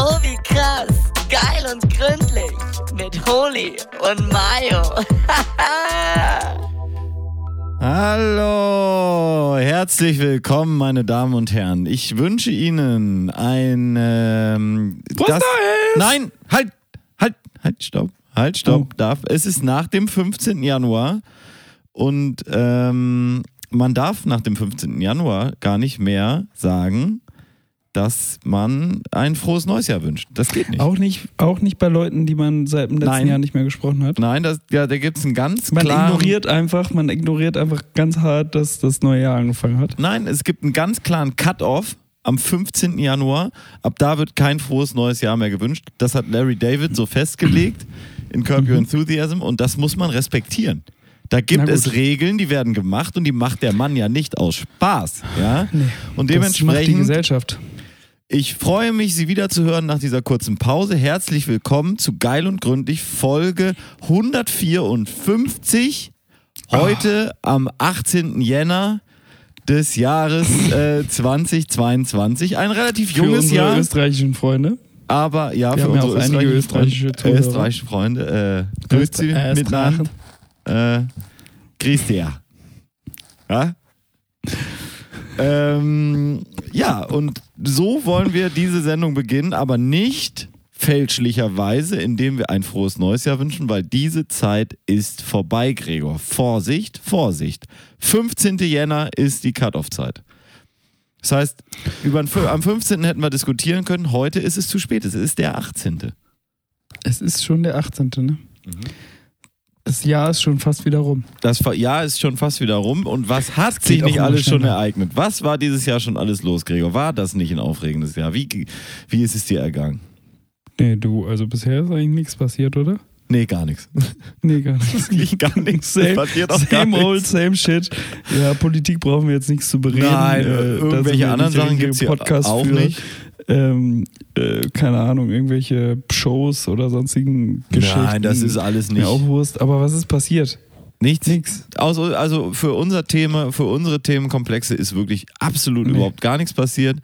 Oh, wie krass. Geil und gründlich. Mit Holy und Mayo. Hallo, herzlich willkommen, meine Damen und Herren. Ich wünsche Ihnen ein. Ähm, Was das? Nein, halt, halt, halt, stopp, halt, stopp. Oh. Darf. Es ist nach dem 15. Januar und ähm, man darf nach dem 15. Januar gar nicht mehr sagen, dass man ein frohes neues Jahr wünscht. Das geht nicht. Auch nicht, auch nicht bei Leuten, die man seit dem letzten Nein. Jahr nicht mehr gesprochen hat. Nein, das, ja, da gibt es einen ganz Man klaren. ignoriert einfach, man ignoriert einfach ganz hart, dass das neue Jahr angefangen hat. Nein, es gibt einen ganz klaren Cut-off am 15. Januar. Ab da wird kein frohes neues Jahr mehr gewünscht. Das hat Larry David so festgelegt in Curb Your Enthusiasm und das muss man respektieren. Da gibt es Regeln, die werden gemacht und die macht der Mann ja nicht aus Spaß. Ja? Und Das macht die dementsprechend, Gesellschaft. Ich freue mich, Sie wieder zu hören nach dieser kurzen Pause. Herzlich willkommen zu Geil und Gründlich, Folge 154. Heute am 18. Jänner des Jahres äh, 2022. Ein relativ Für junges unsere Jahr, österreichischen Freunde. aber ja, Wir für ja unsere einige österreichischen österreichische Freunde, österreichische Freunde. Äh, grüß Sie Öster- miteinander. Äh, grüß dir. Ja? Ähm, ja, und so wollen wir diese Sendung beginnen, aber nicht fälschlicherweise, indem wir ein frohes neues Jahr wünschen, weil diese Zeit ist vorbei, Gregor. Vorsicht, Vorsicht. 15. Jänner ist die Cut-Off-Zeit. Das heißt, über den, am 15. hätten wir diskutieren können, heute ist es zu spät, es ist der 18. Es ist schon der 18. Ne? Mhm. Das Jahr ist schon fast wieder rum. Das Jahr ist schon fast wieder rum und was hat sich nicht alles schon ereignet? Was war dieses Jahr schon alles los, Gregor? War das nicht ein aufregendes Jahr? Wie, wie ist es dir ergangen? Nee, du, also bisher ist eigentlich nichts passiert, oder? Nee, gar nichts. Nee, gar nichts. Wirklich gar nichts. Same, Es passiert auch gar same nichts. old, same shit. Ja, Politik brauchen wir jetzt nichts zu bereden. Nein, Äh, irgendwelche anderen Sachen gibt es hier auch für. nicht. Ähm, äh, keine Ahnung, irgendwelche Shows oder sonstigen Geschichten. Nein, das ist alles nicht. Mir auch Wurst. Aber was ist passiert? Nichts. Nix. Also, also für unser Thema, für unsere Themenkomplexe ist wirklich absolut Nee. überhaupt gar nichts passiert.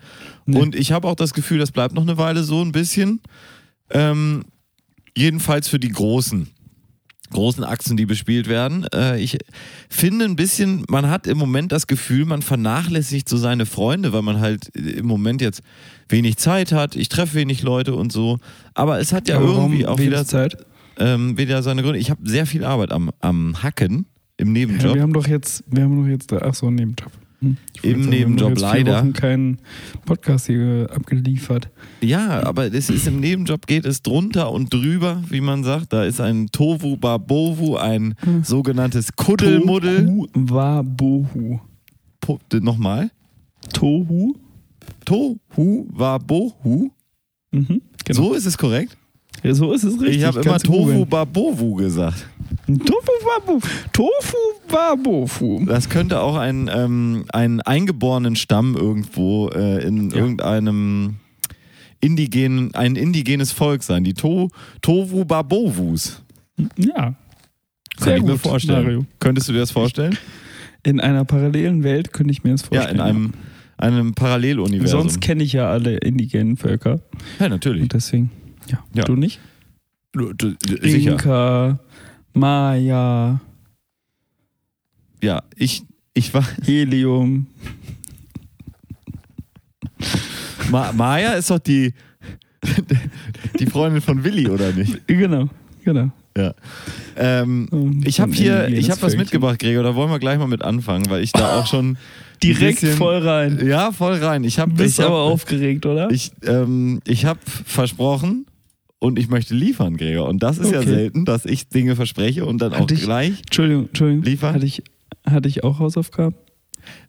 Nee. Und ich habe auch das Gefühl, das bleibt noch eine Weile so ein bisschen. Ähm, jedenfalls für die großen, großen Achsen, die bespielt werden. Äh, ich finde ein bisschen, man hat im Moment das Gefühl, man vernachlässigt so seine Freunde, weil man halt im Moment jetzt wenig Zeit hat. Ich treffe wenig Leute und so. Aber es hat ja Aber irgendwie auch wieder, Zeit. ähm, wieder seine Gründe. Ich habe sehr viel Arbeit am, am Hacken im Ja, Nebenjob. wir haben doch jetzt, wir haben doch jetzt, da, ach so, einen Nebenjob. Im Nebenjob leider. Wochen keinen Podcast hier abgeliefert. Ja, aber es ist im Nebenjob geht es drunter und drüber, wie man sagt. Da ist ein Tovu Babovu, ein Hm. sogenanntes Kuddelmuddel. Tohu Wabohu. Nochmal. Tohu? Tohu Wabohu. Mhm, genau. So ist es korrekt. Ja, so ist es richtig. ich habe immer googeln. Babovu gesagt. Tofu Wabu. Tofu Wabofu. Das könnte auch ein, ähm, ein eingeborenen Stamm irgendwo äh, in Ja. irgendeinem indigenen, ein indigenes Volk sein. Die to Tovu Babovus. Ja. Kann Sehr ich mir gut, vorstellen. Mario. Könntest du dir das vorstellen? In einer parallelen Welt könnte ich mir das Ja, vorstellen. in einem, einem Paralleluniversum. Sonst kenne ich ja alle indigenen Völker. ja, natürlich. Und deswegen, ja. Ja. Du nicht? Du- du- Sicher. Inka, Maya, Ja, ich, ich war. Helium. Ma, Maya ist doch die, die Freundin von Willi, oder nicht? Genau, genau. Ja. Ähm, Und ich habe hier, ich habe was mitgebracht, Gregor. Da wollen wir gleich mal mit anfangen, weil ich da auch schon Direkt bisschen, voll rein. Ja, voll rein. Ich habe, Bist ich aber aufgeregt, oder? ich, ähm, ich habe versprochen und ich möchte liefern, Gregor. Und das ist ja Okay. selten, dass ich Dinge verspreche und dann auch Hatte ich- gleich. Entschuldigung, Entschuldigung. Liefern? Hatte ich, hatte ich auch Hausaufgaben?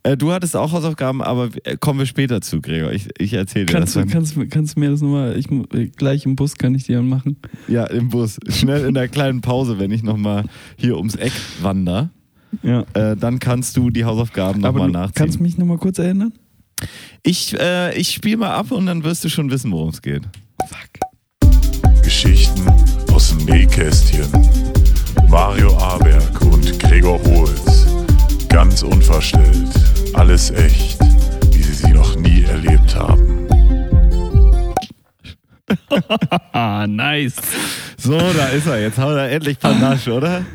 Äh, du hattest auch Hausaufgaben, aber äh, kommen wir später zu, Gregor. Ich, ich erzähle dir Kannst das du, kannst, du- kannst du mir das nochmal, ich, mu- gleich im Bus kann ich dir dann machen. Ja, im Bus. Schnell in der kleinen Pause, wenn ich nochmal hier ums Eck wandere. Ja. Äh, dann kannst du die Hausaufgaben nochmal nachziehen. kannst du mich nochmal kurz erinnern? ich äh, ich spiele mal ab und dann wirst du schon wissen, worum es geht. Geschichten aus dem Nähkästchen. Mario Aberg und Gregor Holz. Ganz unverstellt. Alles echt, wie sie sie noch nie erlebt haben. Nice. So, da ist er. Jetzt haben wir endlich Panache, oder?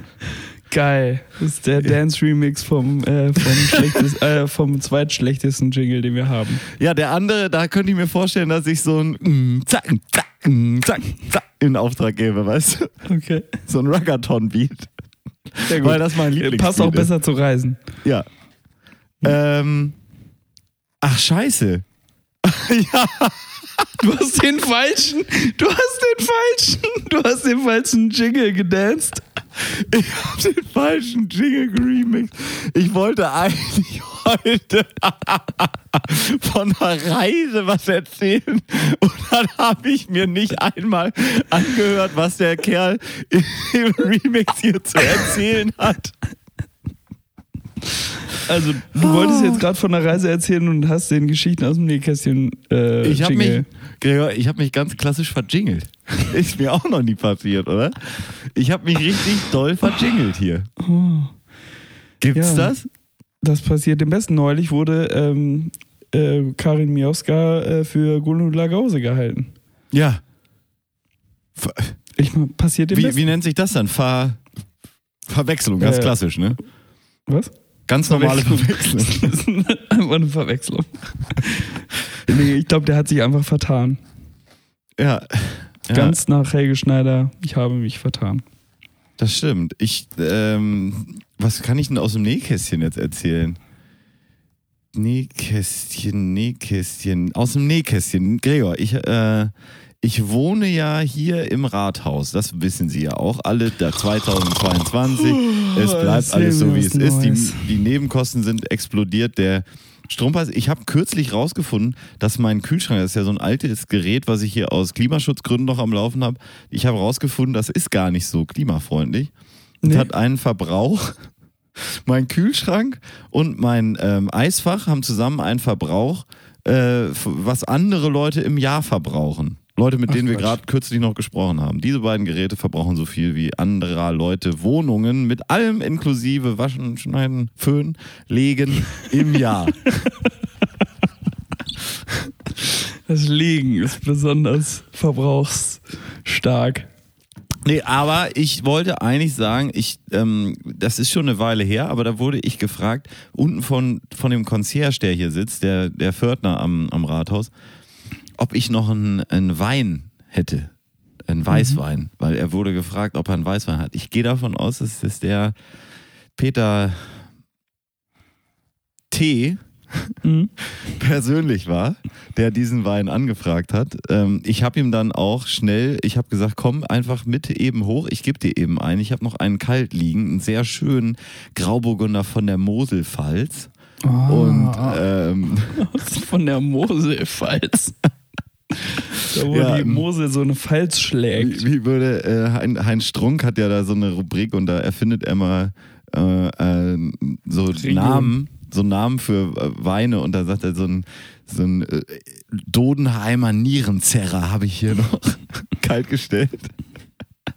Geil. Das ist der Dance-Remix vom, äh, vom, äh, vom zweitschlechtesten Jingle, den wir haben. Ja, der andere, da könnte ich mir vorstellen, dass ich so ein mm, zack, zack, mm, zack, zack in Auftrag gebe, weißt du? Okay. So ein Ruggathon-Beat. Weil das mein Lieblingslied Passt auch ist. besser zu Reisen. Ja. Ähm. Ach, scheiße. ja, Du hast den falschen, du hast den falschen, du hast den falschen Jingle gedanced. ich habe den falschen Jingle geremixed. Ich wollte eigentlich heute von einer Reise was erzählen und dann habe ich mir nicht einmal angehört, was der Kerl im Remix hier zu erzählen hat. Also, du wolltest jetzt gerade von einer Reise erzählen und hast den Geschichten aus dem Nähkästchen äh, Ich habe mich, Gregor, ich habe mich ganz klassisch verjingelt. Ist mir auch noch nie passiert, oder? Ich habe mich richtig doll verjingelt hier. Gibt's Ja. das? Das passiert dem besten. Neulich wurde ähm, äh, Karin Mioska äh, für Gulu Lagause gehalten. Ja. Ich mein, passiert dem wie, besten. wie nennt sich das dann? Ver Verwechslung, ganz Äh, klassisch, ne? Was? Ganz normale Verwechslung. Einfach eine Verwechslung. nee, ich glaube, der hat sich einfach vertan. Ja. ja. Ganz nach Helge Schneider, ich habe mich vertan. Das stimmt. Ich, ähm, was kann ich denn aus dem Nähkästchen jetzt erzählen? Nähkästchen, Nähkästchen. Aus dem Nähkästchen. Gregor, ich, äh, ich wohne ja hier im Rathaus. Das wissen Sie ja auch alle. Da 2022. es bleibt alles so, wie es ist. Die, die Nebenkosten sind explodiert. Der Strompreis. Ich habe kürzlich rausgefunden, dass mein Kühlschrank, das ist ja so ein altes Gerät, was ich hier aus Klimaschutzgründen noch am Laufen habe. Ich habe rausgefunden, das ist gar nicht so klimafreundlich. Und Nee. hat einen Verbrauch. Mein Kühlschrank und mein ähm, Eisfach haben zusammen einen Verbrauch, äh, was andere Leute im Jahr verbrauchen. Leute, mit Ach, denen wir gerade kürzlich noch gesprochen haben. Diese beiden Geräte verbrauchen so viel wie anderer Leute Wohnungen mit allem inklusive Waschen, Schneiden, Föhn, Legen im Jahr. Das Liegen ist besonders verbrauchsstark. Nee, aber ich wollte eigentlich sagen, ich, ähm, das ist schon eine Weile her, aber da wurde ich gefragt, unten von, von dem Concierge, der hier sitzt, der, der Pförtner am, am Rathaus, ob ich noch einen, einen Wein hätte. Einen Weißwein, weil er wurde gefragt, ob er einen Weißwein hat. Ich gehe davon aus, dass es der Peter T. Mhm. persönlich war, der diesen Wein angefragt hat. Ähm, ich habe ihm dann auch schnell, ich habe gesagt, komm einfach mit eben hoch, ich gebe dir eben einen. Ich habe noch einen kalt liegen, einen sehr schönen Grauburgunder von der Moselpfalz. Und ähm, von der Moselpfalz. Da wo Ja, die ähm, Mosel so eine Falz schlägt. wie, wie würde äh, hein, Heinz Strunk hat ja da so eine Rubrik und da erfindet er mal äh, äh, so Region. Namen, so Namen für äh, Weine und da sagt er so ein so ein äh, Dodenheimer Nierenzerrer habe ich hier noch kalt gestellt.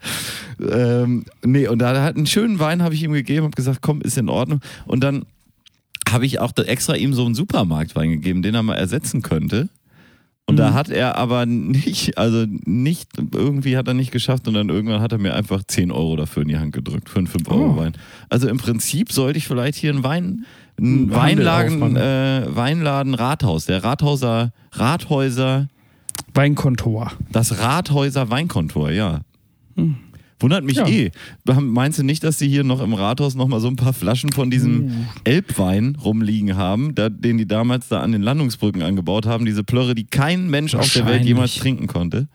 ähm, nee, und da hat einen schönen Wein habe ich ihm gegeben, habe gesagt, komm, ist in Ordnung. Und dann habe ich auch extra ihm so einen Supermarktwein gegeben, den er mal ersetzen könnte. Und da Mhm. hat er aber nicht, also nicht, irgendwie hat er nicht geschafft und dann irgendwann hat er mir einfach 10 Euro dafür in die Hand gedrückt, für einen 5 Euro Oh. Wein. Also im Prinzip sollte ich vielleicht hier einen Wein, Einen Weinlagen, äh, Weinladen Rathaus, der Rathauser, Rathäuser, Weinkontor. das Rathäuser Weinkontor, ja. Hm. Wundert mich Ja. eh. Meinst du nicht, dass sie hier noch im Rathaus noch mal so ein paar Flaschen von diesem Uh. Elbwein rumliegen haben, da, den die damals da an den Landungsbrücken angebaut haben? Diese Plörre, die kein Mensch auf der Welt jemals trinken konnte.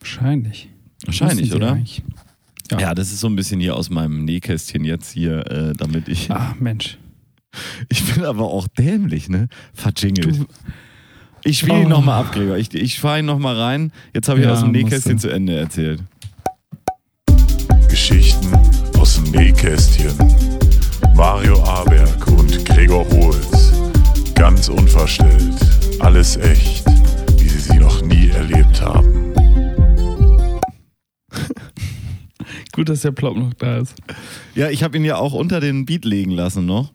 Wahrscheinlich. Wahrscheinlich, oder? Ja. Ja. das ist so ein bisschen hier aus meinem Nähkästchen jetzt hier, äh, damit ich. Ah, Mensch. Ich bin aber auch dämlich, ne? Verjingelt. Du- ich spiele ihn Oh. nochmal ab, Gregor. Ich, ich fahre ihn nochmal rein. Jetzt habe ich Ja, aus dem Nähkästchen zu Ende erzählt. Geschichten aus dem Nähkästchen. Mario Aberg und Gregor Holz. Ganz unverstellt. Alles echt, wie sie sie noch nie erlebt haben. Gut, dass der Plop noch da ist. Ja, ich habe ihn ja auch unter den Beat legen lassen noch,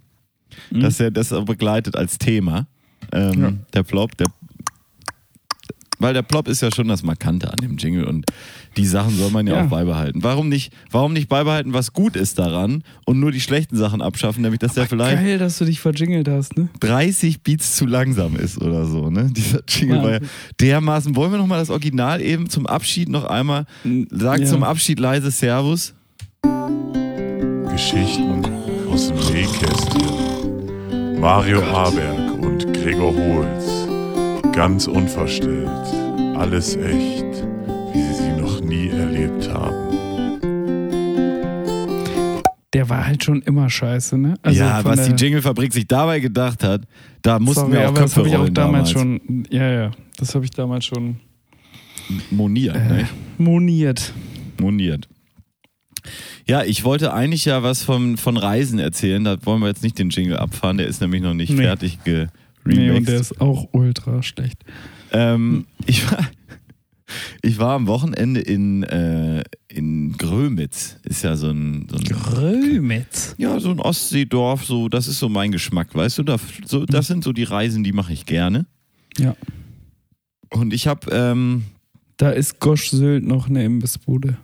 Mhm. dass er das begleitet als Thema. Ähm, Ja. Der Plop, der Weil der Plop ist ja schon das Markante an dem Jingle und die Sachen soll man ja, Ja. auch beibehalten. Warum nicht, warum nicht beibehalten, was gut ist daran und nur die schlechten Sachen abschaffen, nämlich dass der vielleicht Geil, dass du dich verjingelt hast, ne? 30 Beats zu langsam ist oder so, ne? Dieser Jingle war ja dermaßen. Wollen wir nochmal das Original eben zum Abschied noch einmal? Sag Ja. zum Abschied leise Servus. Geschichten aus dem Nähkästchen. Mario Aberg und Gregor Holz. Ganz unverstellt. Alles echt, halt schon immer scheiße, ne? Also ja, was die Jingle-Fabrik sich dabei gedacht hat, da mussten Sorry, wir auch das Köpfe habe ich auch damals, damals. schon. Ja, ja, das habe ich damals schon Moniert, äh, ne? moniert. Moniert. Ja, ich wollte eigentlich ja was von, von Reisen erzählen. Da wollen wir jetzt nicht den Jingle abfahren. Der ist nämlich noch nicht Nee. fertig Nee, geremixed. und der ist auch ultra schlecht. Ähm, ich, war, ich war am Wochenende in, äh, in Grömitz. Ist ja so ein, so ein Grömitz. ja, so ein Ostseedorf, so, das ist so mein Geschmack, weißt du? Da, so, das sind so die Reisen, die mache ich gerne. Ja. Und ich habe ähm, Da ist Gosch Sylt noch eine Imbissbude.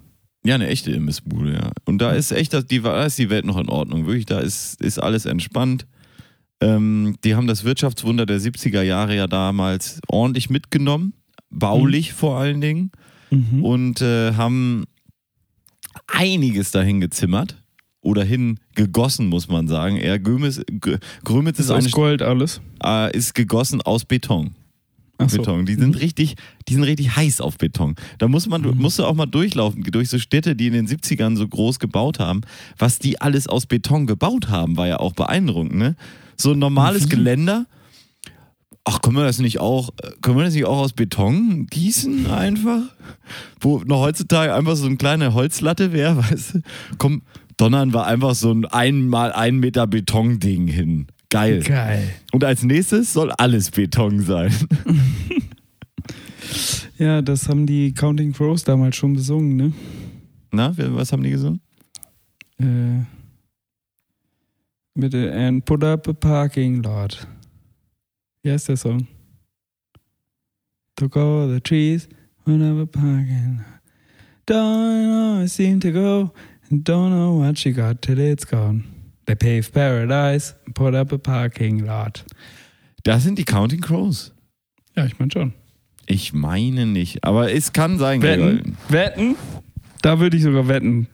ja eine echte Imbissbude, ja. Und da ist echt, die, da ist die Welt noch in Ordnung, wirklich. Da ist, ist alles entspannt. Ähm, die haben das Wirtschaftswunder der 70er Jahre ja damals ordentlich mitgenommen, baulich vor allen Dingen. Mhm. und äh, haben einiges dahin gezimmert oder hingegossen, muss man sagen. Eher Gömis, G- Grömitz ist, ist aus Gold alles. äh, ist gegossen aus Beton. So. Beton. Die sind richtig, die sind richtig heiß auf Beton. Da muss man, Mhm. musst du auch mal durchlaufen, durch so Städte, die in den 70ern so groß gebaut haben. Was die alles aus Beton gebaut haben, war ja auch beeindruckend, ne? So ein normales Wie? Geländer. Ach, können wir das nicht auch, können wir das nicht auch aus Beton gießen einfach? Wo noch heutzutage einfach so eine kleine Holzlatte wäre, weißt du? Komm, donnern wir einfach so ein einmal ein Meter Betonding hin. Geil. Geil. Und als nächstes soll alles Beton sein. Ja, das haben die Counting Crows damals schon besungen, ne? Na, was haben die gesungen? Äh, mit and put up a parking lot. Wie heißt der Song? Took all the trees, a parking. Don't know, I seem to go, and don't know what she got till it's gone. They paved paradise, and put up a parking lot. Das sind die Counting Crows. Ja, ich meine schon. Ich meine nicht, aber es kann sein. Wetten? Wetten? Da würde ich sogar wetten.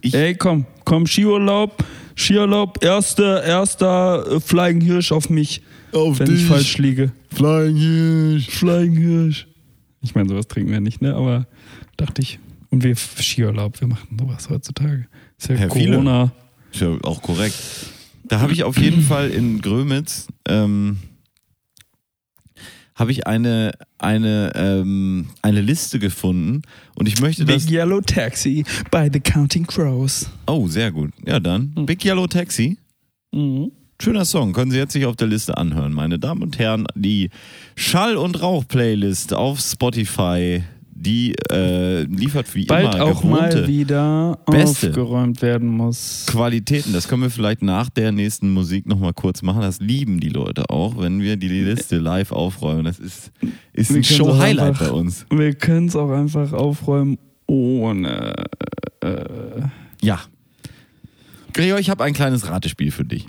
Ich, Ey, komm, komm, Skiurlaub, Skiurlaub, erster, erster Flying Hirsch auf mich, auf wenn ich falsch liege. Flying Hirsch. Flying Hirsch. Ich meine, sowas trinken wir nicht, ne? Aber dachte ich. Und wir Skiurlaub, wir machen sowas heutzutage. Ist ja, Ja. Corona. Ist ja auch korrekt. Da habe ich auf jeden Fall in Grömitz ähm, habe ich eine, eine, ähm, eine Liste gefunden und ich möchte das. Big Yellow Taxi by the Counting Crows. Oh, sehr gut. Ja, dann. Big Yellow Taxi. Mhm. Schöner Song, können Sie jetzt sich auf der Liste anhören, meine Damen und Herren. Die Schall- und Rauch-Playlist auf Spotify, die äh, liefert wie Bald immer auch mal wieder Beste. aufgeräumt werden muss. Qualitäten. Das können wir vielleicht nach der nächsten Musik nochmal kurz machen. Das lieben die Leute auch, wenn wir die Liste live aufräumen. Das ist, ist Wir ein Show-Highlight bei uns. Wir können es auch einfach aufräumen ohne. Äh, Ja. Gregor, ich habe ein kleines Ratespiel für dich.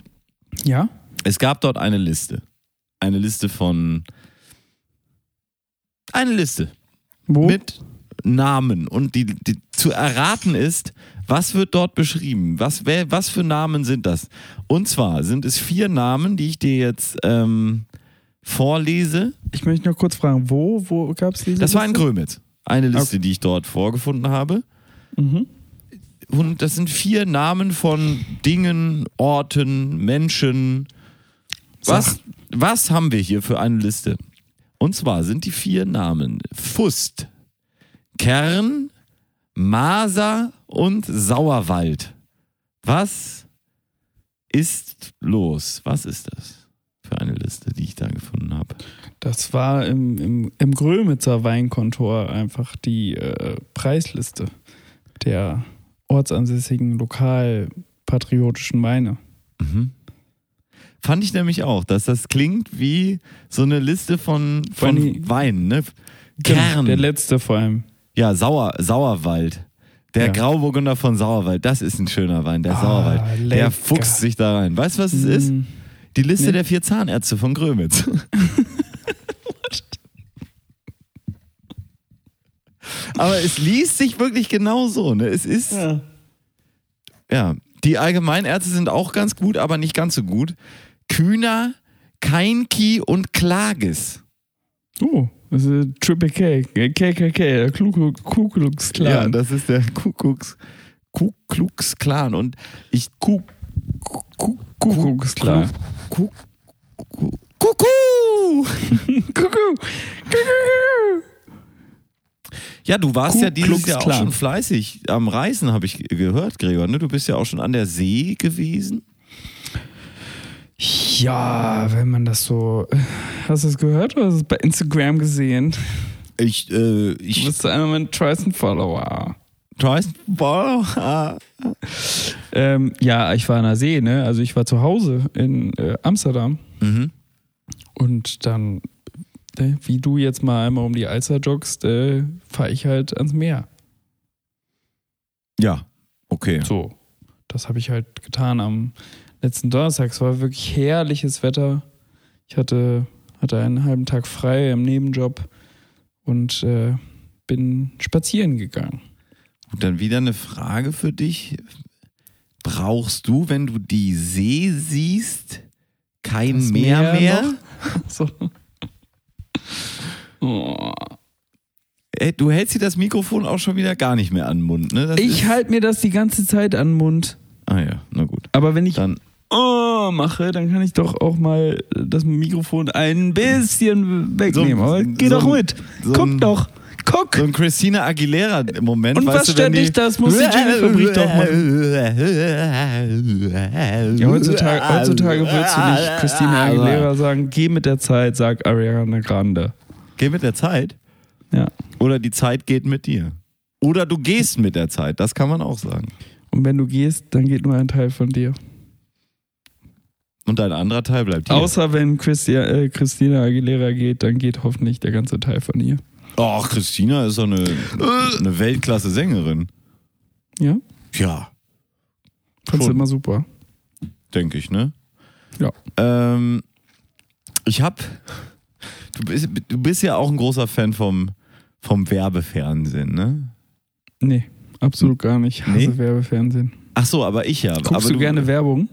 Ja? Es gab dort eine Liste. Eine Liste von. Eine Liste. Wo? mit Namen und die, die zu erraten ist, was wird dort beschrieben? Was, wer, was für Namen sind das? Und zwar sind es vier Namen, die ich dir jetzt ähm, vorlese. Ich möchte noch kurz fragen, wo, wo gab es diese Das war in Liste? Grömitz. Eine Liste, die ich dort vorgefunden habe. Mhm. Und das sind vier Namen von Dingen, Orten, Menschen. Was, was haben wir hier für eine Liste? Und zwar sind die vier Namen Fust, Kern, Maser und Sauerwald. Was ist los? Was ist das für eine Liste, die ich da gefunden habe? Das war im, im, im Grömitzer Weinkontor einfach die äh, Preisliste der ortsansässigen lokalpatriotischen Weine. Mhm. Fand ich nämlich auch, dass das klingt wie so eine Liste von, von Weinen, ne? Kern. Der letzte vor allem. Ja, Sauer, Sauerwald. Der Ja. Grauburgunder von Sauerwald, das ist ein schöner Wein, der Ah, Sauerwald. Der lecker. fuchst sich da rein. Weißt du, was es ist? Mm. Die Liste Nee. der vier Zahnärzte von Grömitz. Aber es liest sich wirklich genau so. Ne? Es ist, ja. Ja. die Allgemeinärzte sind auch ganz gut, aber nicht ganz so gut. Kühner, Keinki und Klages. Oh, das ist Triple K. KKK, der Ku Ku Klux Ja, das ist der Kuckucks, Ku Klux Klan. Und ich. Ku, Ku, Ku, Ku Klux Klan. Ku, Ku, Kuckuck! Kuckuck. Kuckuck. Ja, du warst Ku ja dieses Klux Jahr auch schon fleißig am Reisen, habe ich gehört, Gregor. Ne? Du bist ja auch schon an der See gewesen. Ja, wenn man das so. Hast du es gehört oder hast du es bei Instagram gesehen? Ich, äh, Du ich bist einer meiner treuesten Follower. Tryst Ah. Ähm, ja, ich war an der See, ne? Also ich war zu Hause in äh, Amsterdam mhm. und dann, wie du jetzt mal einmal um die Alster joggst, äh, fahre ich halt ans Meer. Ja, okay. So, das habe ich halt getan am letzten Donnerstag. Es war wirklich herrliches Wetter. Ich hatte, hatte einen halben Tag frei im Nebenjob und äh, bin spazieren gegangen. Und dann wieder eine Frage für dich. Brauchst du, wenn du die See siehst, kein Meer Meer mehr? So. Oh. Ey, du hältst dir das Mikrofon auch schon wieder gar nicht mehr an den Mund, ne? Das Ich halte mir das die ganze Zeit an den Mund. Ah ja, na gut. Aber wenn ich Dann oh mache, dann kann ich doch auch mal das Mikrofon ein bisschen wegnehmen. So- Aber geh so doch mit. so Guck doch. Guck. so ein Christina Aguilera im Moment. Und was stört die- das? Muss die Brief doch Ja, heutzutage, heutzutage würdest du nicht Christina Aguilera sagen, geh mit der Zeit, sag Ariana Grande. Geh mit der Zeit. Ja. Oder die Zeit geht mit dir. Oder du gehst mit der Zeit, das kann man auch sagen. Und wenn du gehst, dann geht nur ein Teil von dir. Und ein anderer Teil bleibt hier. Außer wenn Christia, äh, Christina Aguilera geht, dann geht hoffentlich der ganze Teil von ihr. Ach, Christina ist doch eine, eine Weltklasse-Sängerin. Ja? Ja, Fandst du immer super. denke ich, ne? Ja. Ähm, ich hab. Du bist, du bist ja auch ein großer Fan vom, vom Werbefernsehen, ne? Nee, absolut gar nicht. Ich hasse Nee? Werbefernsehen. Ach so, aber ich ja. Guckst aber du, gerne Werbung?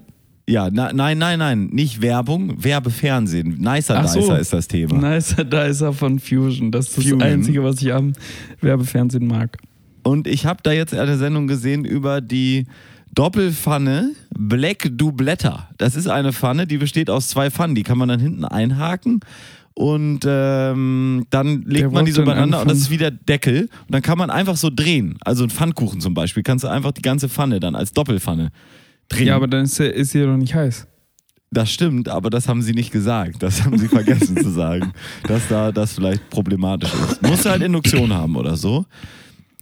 Ja, na, nein, nein, nein, nicht Werbung, Werbefernsehen. Nicer Ach so. Dicer ist das Thema. Nice, da ist er von Fusion. Das ist Fusion. das Einzige, was ich am Werbefernsehen mag. Und ich habe da jetzt eine Sendung gesehen über die Doppelpfanne Black Doubletta. Das ist eine Pfanne, die besteht aus zwei Pfannen. Die kann man dann hinten einhaken und ähm, dann legt Der man die so übereinander und das ist wie der Deckel. Und dann kann man einfach so drehen. Also ein Pfannkuchen zum Beispiel. Kannst du einfach die ganze Pfanne dann als Doppelpfanne drehen. Ja, aber dann ist, er- ist sie ja doch nicht heiß. Das stimmt, aber das haben sie nicht gesagt. Das haben sie vergessen zu sagen, dass da das vielleicht problematisch ist. Muss halt Induktion haben oder so.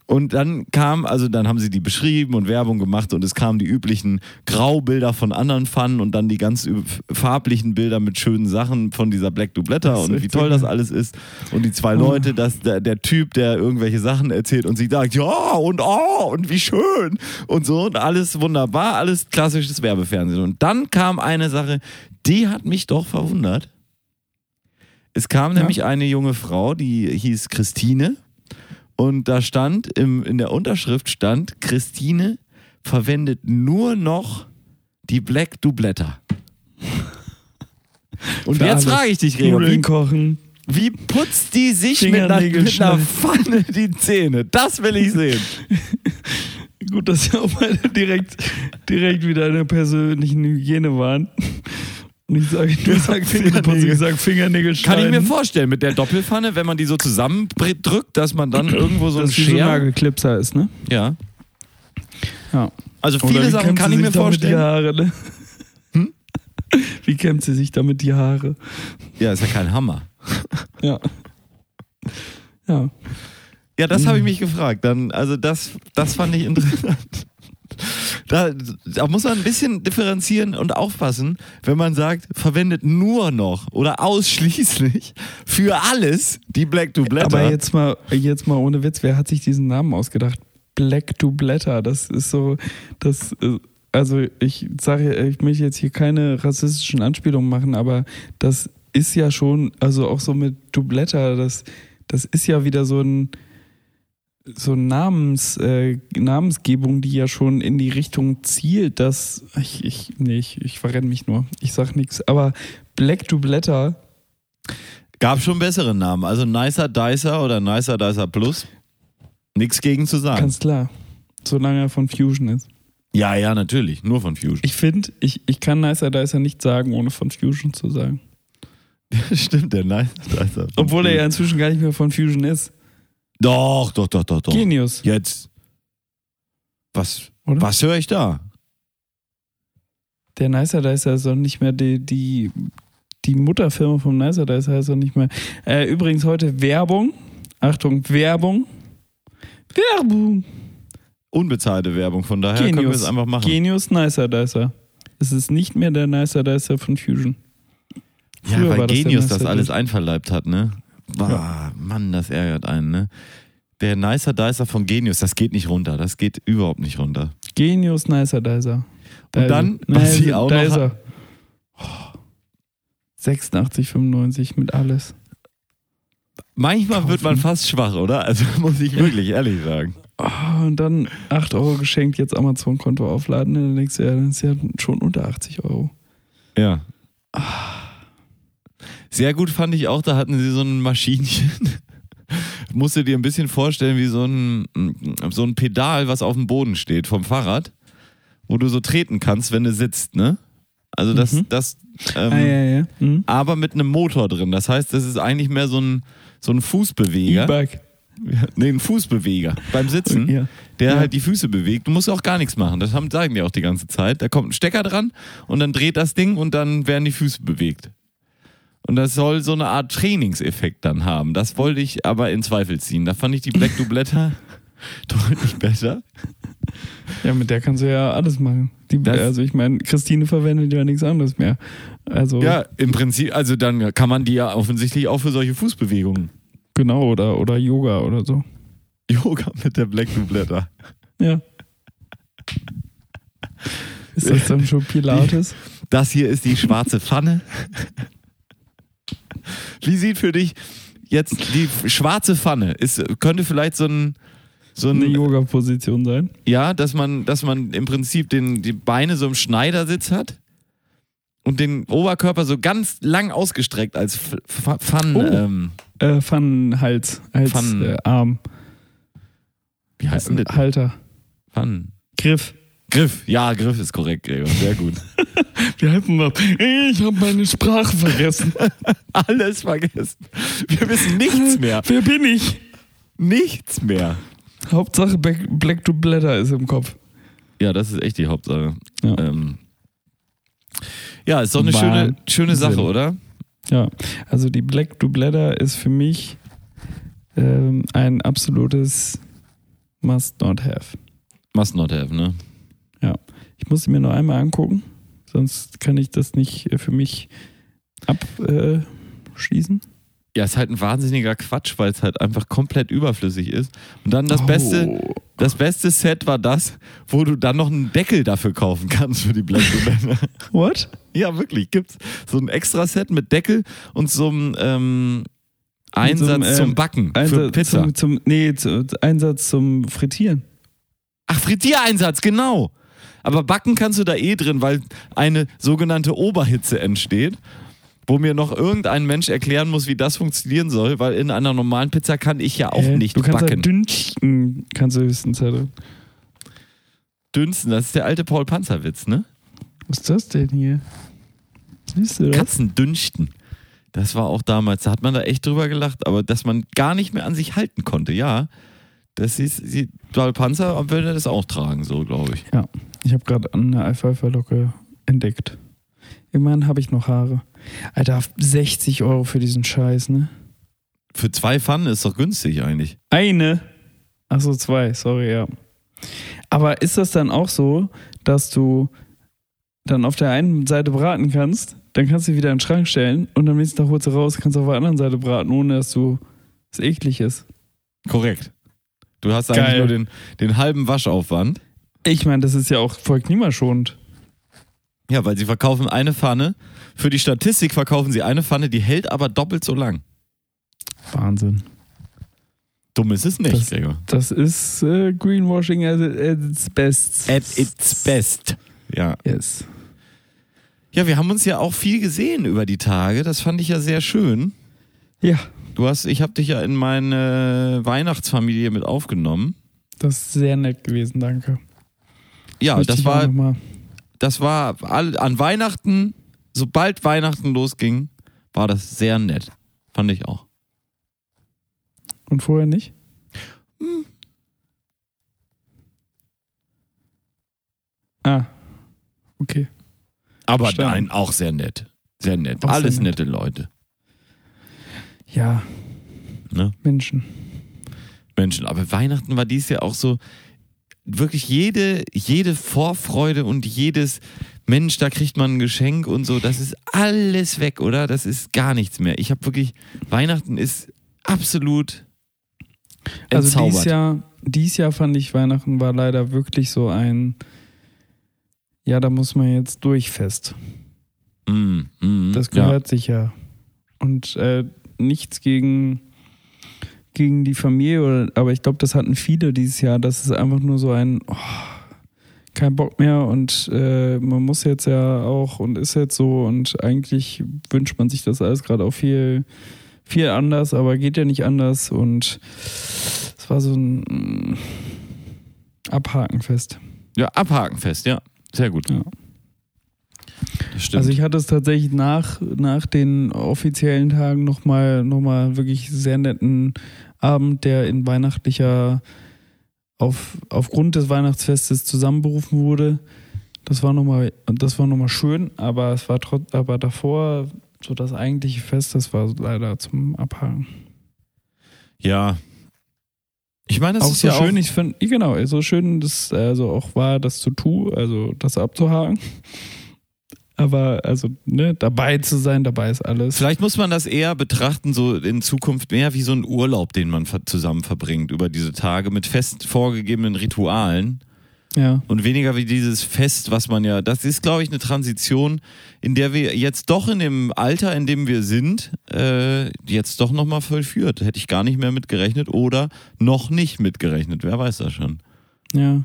Und dann kam, also dann haben sie die beschrieben und Werbung gemacht und es kamen die üblichen Graubilder von anderen Pfannen und dann die ganz farblichen Bilder mit schönen Sachen von dieser Black Dubletta und wie toll das alles ist. Und die zwei Oh. Leute, dass der, der Typ, der irgendwelche Sachen erzählt und sie sagt, ja und oh und wie schön und so und alles wunderbar, alles klassisches Werbefernsehen. Und dann kam eine Sache, die hat mich doch verwundert. Es kam Ja. nämlich eine junge Frau, die hieß Christine und da stand im, in der Unterschrift stand, Christine verwendet nur noch die Black Dubletta. Und Für jetzt frage ich dich, Gregor, Nudeln wie, kochen. wie putzt die sich mit einer, mit einer. Pfanne die Zähne? Das will ich sehen. Gut, dass wir auch mal direkt, direkt wieder in der persönlichen Hygiene waren. Und ich sage, sagst Fingerputzen, Fingernägel. ich sag Fingernägel Kann ich mir vorstellen, mit der Doppelpfanne, wenn man die so zusammendrückt, dass man dann irgendwo so ein wie so ist, ne? Ja. Ja. Also viele Sachen kann ich mir damit Die vorstellen. Haare, ne? Hm? Wie kämmt sie sich damit die Haare? Ja, ist ja kein Hammer. Ja. Ja. Ja, das habe ich mich gefragt. Dann, also das, das fand ich interessant. Da, da muss man ein bisschen differenzieren und aufpassen, wenn man sagt, verwendet nur noch oder ausschließlich für alles die Black Blätter. Aber jetzt mal, jetzt mal ohne Witz, wer hat sich diesen Namen ausgedacht? Black Blätter, das ist so, das, äh, also ich sage, ich möchte jetzt hier keine rassistischen Anspielungen machen, aber das ist ja schon, also auch so mit Dubletta, das, das ist ja wieder so ein, so Namens, äh, Namensgebung, die ja schon in die Richtung zielt, dass ich, ich nee, ich, ich verrenne mich nur. Ich sag nichts. Aber Black to Blätter, Gab schon bessere Namen. Also Nicer Dicer oder Nicer Dicer Plus. Nichts gegen zu sagen. ganz klar. Solange er von Fusion ist. ja, ja, natürlich. Nur von Fusion. Ich finde, ich, ich kann Nicer Dicer nicht sagen, ohne von Fusion zu sagen. Stimmt, der Nicer Dicer. Obwohl er ja inzwischen gar nicht mehr von Fusion ist. Doch, doch, doch, doch, doch. Genius, Jetzt. Was, oder? was höre ich da? Der Nicer Dicer ist doch nicht mehr die, die, die Mutterfirma vom Nicer Dicer ist doch nicht mehr. Äh, übrigens heute Werbung. Achtung, Werbung. Werbung. Unbezahlte Werbung, von daher können wir Genius. es einfach machen. Genius Nicer Dicer. Es ist nicht mehr der Nicer Dicer von Fusion. ja, Früher weil das der Genius das Nicer alles einverleibt hat, ne? Boah, Mann, das ärgert einen, ne? Der Nicer Dicer von Genius, das geht nicht runter. Das geht überhaupt nicht runter. Genius Nicer Dicer. Und dann, was Nein, sie auch noch ist hat- er. Oh. 86,95 mit alles. Manchmal wird man Kaufen. fast schwach, oder? Also muss ich wirklich ehrlich sagen. Oh, und dann 8 Euro geschenkt, jetzt Amazon-Konto aufladen. Dann denkst du, ja, das ist ja schon unter 80 Euro. Ja. Sehr gut fand ich auch, da hatten sie so ein Maschinchen. Musst du dir ein bisschen vorstellen, wie so ein, so ein Pedal, was auf dem Boden steht vom Fahrrad, wo du so treten kannst, wenn du sitzt, ne? Also das, Mhm. das ähm, ah, ja, ja. Mhm. aber mit einem Motor drin. Das heißt, das ist eigentlich mehr so ein, so ein Fußbeweger. E-Bike. Nee, ein Fußbeweger. Beim Sitzen, Ja. der Ja. halt die Füße bewegt. Du musst auch gar nichts machen. Das haben, sagen die auch die ganze Zeit. Da kommt ein Stecker dran und dann dreht das Ding und dann werden die Füße bewegt. Und das soll so eine Art Trainingseffekt dann haben. Das wollte ich aber in Zweifel ziehen. Da fand ich die Black Do Blätter deutlich besser. Ja, mit der kannst du ja alles machen. Die, also ich meine, Christine verwendet ja nichts anderes mehr. Also Ja, im Prinzip, also dann kann man die ja offensichtlich auch für solche Fußbewegungen. genau, oder, oder Yoga oder so. Yoga mit der Black Do Blätter. Ja. Ist das dann schon Pilates? Das hier ist die schwarze Pfanne. Wie sieht für dich jetzt die schwarze Pfanne? Ist, könnte vielleicht so ein, so Eine ein Yoga-Position sein? ja, dass man, dass man im Prinzip den, die Beine so im Schneidersitz hat und den Oberkörper so ganz lang ausgestreckt als Pfannen. Oh. Ähm, Äh, Pfannenhals, als Pfannen- äh, Arm, wie heißt denn das? Halter, Pfannen. Griff. Griff. Ja, Griff ist korrekt, Gregor. Sehr gut. Heißt denn das? Ich habe meine Sprache vergessen. Alles vergessen. Wir wissen nichts mehr. Wer bin ich? Nichts mehr. Hauptsache Black, Black to Blätter ist im Kopf. Ja, das ist echt die Hauptsache. Ja. Ähm, ja, ist doch eine schöne, schöne Sache, oder? Ja, also die Black to Blätter ist für mich ähm, ein absolutes Must not have. Must not have, ne? Ich muss sie mir nur einmal angucken, sonst kann ich das nicht äh, für mich abschließen. Ja, ist halt ein wahnsinniger Quatsch, weil es halt einfach komplett überflüssig ist. Und dann das Oh. beste, das beste Set war das, wo du dann noch einen Deckel dafür kaufen kannst für die Black Blätter. What? ja, wirklich, gibt's so ein extra Set mit Deckel und so einem ähm, Einsatz so einem, ähm, zum Backen für Einsatz Pizza. Zum, zum, nee, zu, Einsatz zum Frittieren. Ach, Frittiereinsatz, genau. Aber backen kannst du da eh drin, weil eine sogenannte Oberhitze entsteht, wo mir noch irgendein Mensch erklären muss, wie das funktionieren soll, weil in einer normalen Pizza kann ich ja auch Äh, nicht du kannst backen. Halt dünsten, kannst du höchstens halt. Dünsten, das ist der alte Paul Panzerwitz, ne? Was ist das denn hier? Siehst du das? Katzen dünsten. Das war auch damals, da hat man da echt drüber gelacht, aber dass man gar nicht mehr an sich halten konnte, ja. Das ist, sie, Paul Panzer würde das auch tragen, so glaube ich. Ich habe gerade eine Alfalfa-Locke entdeckt. Immerhin habe ich noch Haare. Alter, 60 Euro für diesen Scheiß, ne? Für zwei Pfannen ist doch günstig eigentlich. Eine. Achso, zwei, sorry, ja. Aber ist das dann auch so, dass du dann auf der einen Seite braten kannst, dann kannst du sie wieder in den Schrank stellen und am nächsten Tag holst du raus, kannst auf der anderen Seite braten, ohne dass du es eklig ist. Korrekt. Du hast eigentlich Geil. nur den, den halben Waschaufwand. Ich meine, das ist ja auch voll klimaschonend. Ja, weil sie verkaufen eine Pfanne. Für die Statistik verkaufen sie eine Pfanne, die hält aber doppelt so lang. Wahnsinn. Dumm ist es nicht, Das- Gregor. Das ist äh, Greenwashing at, at its best. At its best. Ja. Yes. Ja, wir haben uns ja auch viel gesehen über die Tage. Das fand ich ja sehr schön. Ja, Du hast, ich habe dich ja in meine Weihnachtsfamilie mit aufgenommen. das ist sehr nett gewesen, danke. Ja, das war, das war all, an Weihnachten, sobald Weihnachten losging, war das sehr nett. Fand ich auch. Und vorher nicht? Ah, okay. Aber Verstanden. nein, auch sehr nett. Sehr nett. Auch sehr Alles nett. nette Leute. Ja, Ne? Menschen. Menschen. Aber Weihnachten war dies Jahr auch so, wirklich jede, jede Vorfreude und jedes Mensch, da kriegt man ein Geschenk und so, das ist alles weg, oder? Das ist gar nichts mehr. Ich habe wirklich, Weihnachten ist absolut Also entzaubert. dieses Jahr, dieses Jahr fand ich Weihnachten war leider wirklich so ein, ja, da muss man jetzt durchfest. Mm, mm, Das ja. gehört sicher. Und äh, nichts gegen, gegen die Familie, oder, aber ich glaube, das hatten viele dieses Jahr. Das ist einfach nur so ein, oh, kein Bock mehr und äh, man muss jetzt ja auch und ist jetzt so und eigentlich wünscht man sich das alles gerade auch viel, viel anders, aber geht ja nicht anders und es war so ein mm, Abhakenfest. Ja, abhakenfest, ja. Sehr gut. Ja. Also ich hatte es tatsächlich nach, nach den offiziellen Tagen nochmal noch mal wirklich sehr netten Abend, der in weihnachtlicher, auf, aufgrund des Weihnachtsfestes zusammenberufen wurde. Das war nochmal, das war noch mal schön, aber es war trotz, aber davor, so das eigentliche Fest, das war leider zum Abhaken. ja. Ich meine, das auch ist so ja schön, auch, ich finde, genau, so schön das also auch war, das zu tun, also das abzuhaken. Aber also, ne, dabei zu sein, dabei ist alles. Vielleicht muss man das eher betrachten, so in Zukunft mehr wie so ein Urlaub, den man zusammen verbringt über diese Tage mit fest vorgegebenen Ritualen Ja. und weniger wie dieses Fest, was man ja, das ist, glaube ich, eine Transition, in der wir jetzt doch in dem Alter, in dem wir sind, äh, jetzt doch nochmal vollführt. Hätte ich gar nicht mehr mitgerechnet oder noch nicht mitgerechnet. Wer weiß das schon. Ja.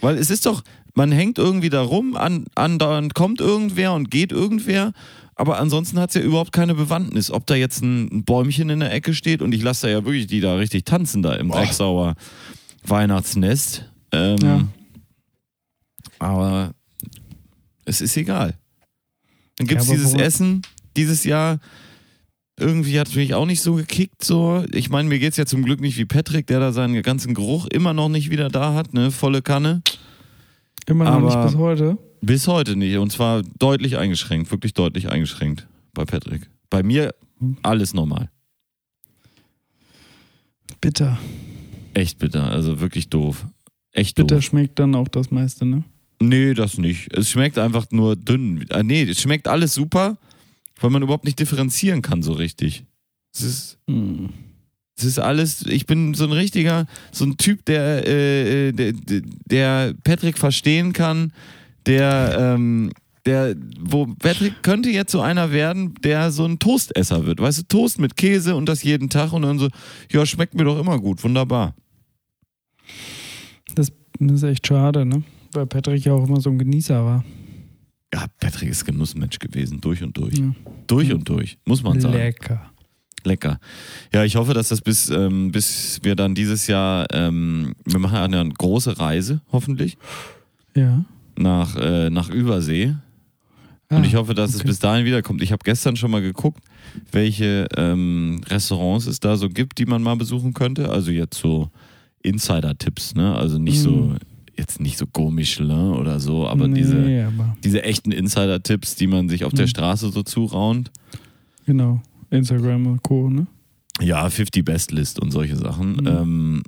Weil es ist doch, man hängt irgendwie da rum, an, andauernd kommt irgendwer und geht irgendwer, aber ansonsten hat es ja überhaupt keine Bewandtnis. Ob da jetzt ein, Bäumchen in der Ecke steht und ich lasse da ja wirklich die da richtig tanzen da im Drecksauer Weihnachtsnest. Ähm, Ja. Aber es ist egal. Dann gibt es Ja, dieses Essen dieses Jahr. Irgendwie hat es mich auch nicht so gekickt. So. Ich meine, mir geht es ja zum Glück nicht wie Patrick, der da seinen ganzen Geruch immer noch nicht wieder da hat, ne? Volle Kanne. Immer noch nicht bis heute. Bis heute nicht. Und zwar deutlich eingeschränkt, wirklich deutlich eingeschränkt bei Patrick. Bei mir alles normal. Bitter. Echt bitter, also wirklich doof. Echt Bitter doof. schmeckt dann auch das meiste, ne? Nee, das nicht. Es schmeckt einfach nur dünn. Ah, nee, es schmeckt alles super, weil man überhaupt nicht differenzieren kann so richtig. Es ist, Hm. Es ist alles, ich bin so ein richtiger, so ein Typ, der, äh, der, der Patrick verstehen kann, der, ähm, der, wo Patrick könnte jetzt so einer werden, der so ein Toastesser wird. Weißt du, Toast mit Käse und das jeden Tag und dann so, ja, schmeckt mir doch immer gut, wunderbar. Das, das ist echt schade, ne? Weil Patrick ja auch immer so ein Genießer war. Ja, Patrick ist Genussmensch gewesen, durch und durch. Ja. Durch und durch, muss man sagen. Lecker. Lecker. Ja, ich hoffe, dass das bis, ähm, bis wir dann dieses Jahr, ähm, wir machen ja eine große Reise, hoffentlich, Ja. nach, äh, nach Übersee. Ah, Und ich hoffe, dass es okay. bis dahin wiederkommt. Ich habe gestern schon mal geguckt, welche ähm, Restaurants es da so gibt, die man mal besuchen könnte. Also jetzt so Insider-Tipps, ne? Also nicht so, Mhm. jetzt nicht so Go Michelin oder so, aber nee, diese, aber diese echten Insider-Tipps, die man sich auf der Mhm. Straße so zuraunt. genau. Instagram und Co., ne? Ja, 50 Best List und solche Sachen. Mhm. Ähm,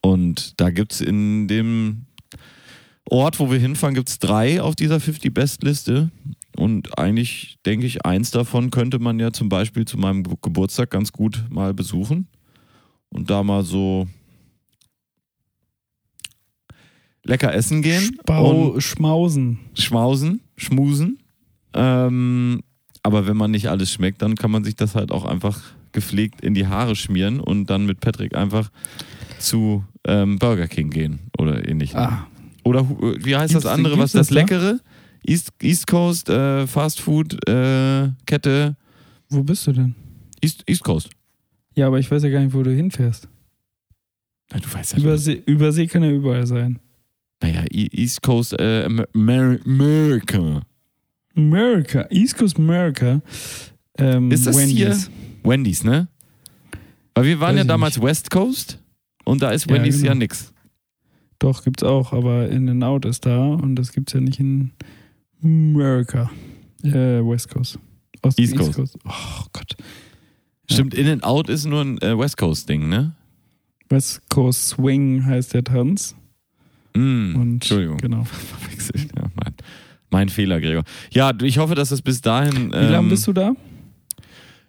und da gibt es in dem Ort, wo wir hinfahren, gibt es drei auf dieser 50 Best Liste. Und eigentlich denke ich, eins davon könnte man ja zum Beispiel zu meinem Ge- Geburtstag ganz gut mal besuchen. Und da mal so lecker essen gehen. Spau, und Schmausen. schmausen, schmusen. Ähm, aber wenn man nicht alles schmeckt, dann kann man sich das halt auch einfach gepflegt in die Haare schmieren und dann mit Patrick einfach zu ähm, Burger King gehen oder ähnlich. Ah, Oder hu- wie heißt Gibt's- das andere, was das das da? Leckere? East, East Coast äh, Fast Food äh, Kette. wo bist du denn? East, East Coast. Ja, aber ich weiß ja gar nicht, wo du hinfährst. Ja, du weißt ja. Übersee, Übersee kann ja überall sein. Naja, E- East Coast äh, Amer- Amer- America. America, East Coast America. Ähm, Ist das Wendy's. Wendy's, ne? Weil wir waren Weiß ja damals West Coast und da ist Ja, Wendy's ja genau. nix. Doch, gibt's auch, aber In and Out ist da und das gibt's ja nicht in America. Äh, West Coast. Ost East Coast. Oh Gott. Stimmt, In and Out ist nur ein äh, West Coast Ding, ne? West Coast Swing heißt der Tanz. Mm, Und Entschuldigung. Genau. Verwechselt. Ja, mein, Fehler, Gregor. Ja, ich hoffe, dass das bis dahin. Wie lange bist du da?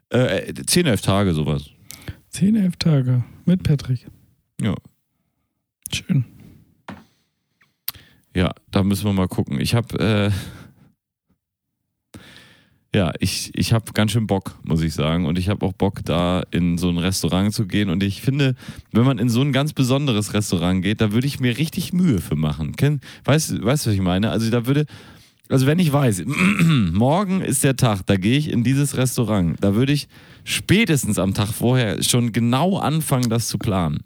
Äh, 10, 11 Tage sowas. Zehn, elf Tage mit Patrick. Ja. Schön. Ja, da müssen wir mal gucken. Ich habe äh, ja, ich, ich habe ganz schön Bock, muss ich sagen. Und ich habe auch Bock, da in so ein Restaurant zu gehen. Und ich finde, wenn man in so ein ganz besonderes Restaurant geht, da würde ich mir richtig Mühe für machen. Kenn, weißt du, weißt, du, was ich meine? Also da würde, also wenn ich weiß, morgen ist der Tag, da gehe ich in dieses Restaurant, da würde ich spätestens am Tag vorher schon genau anfangen, das zu planen.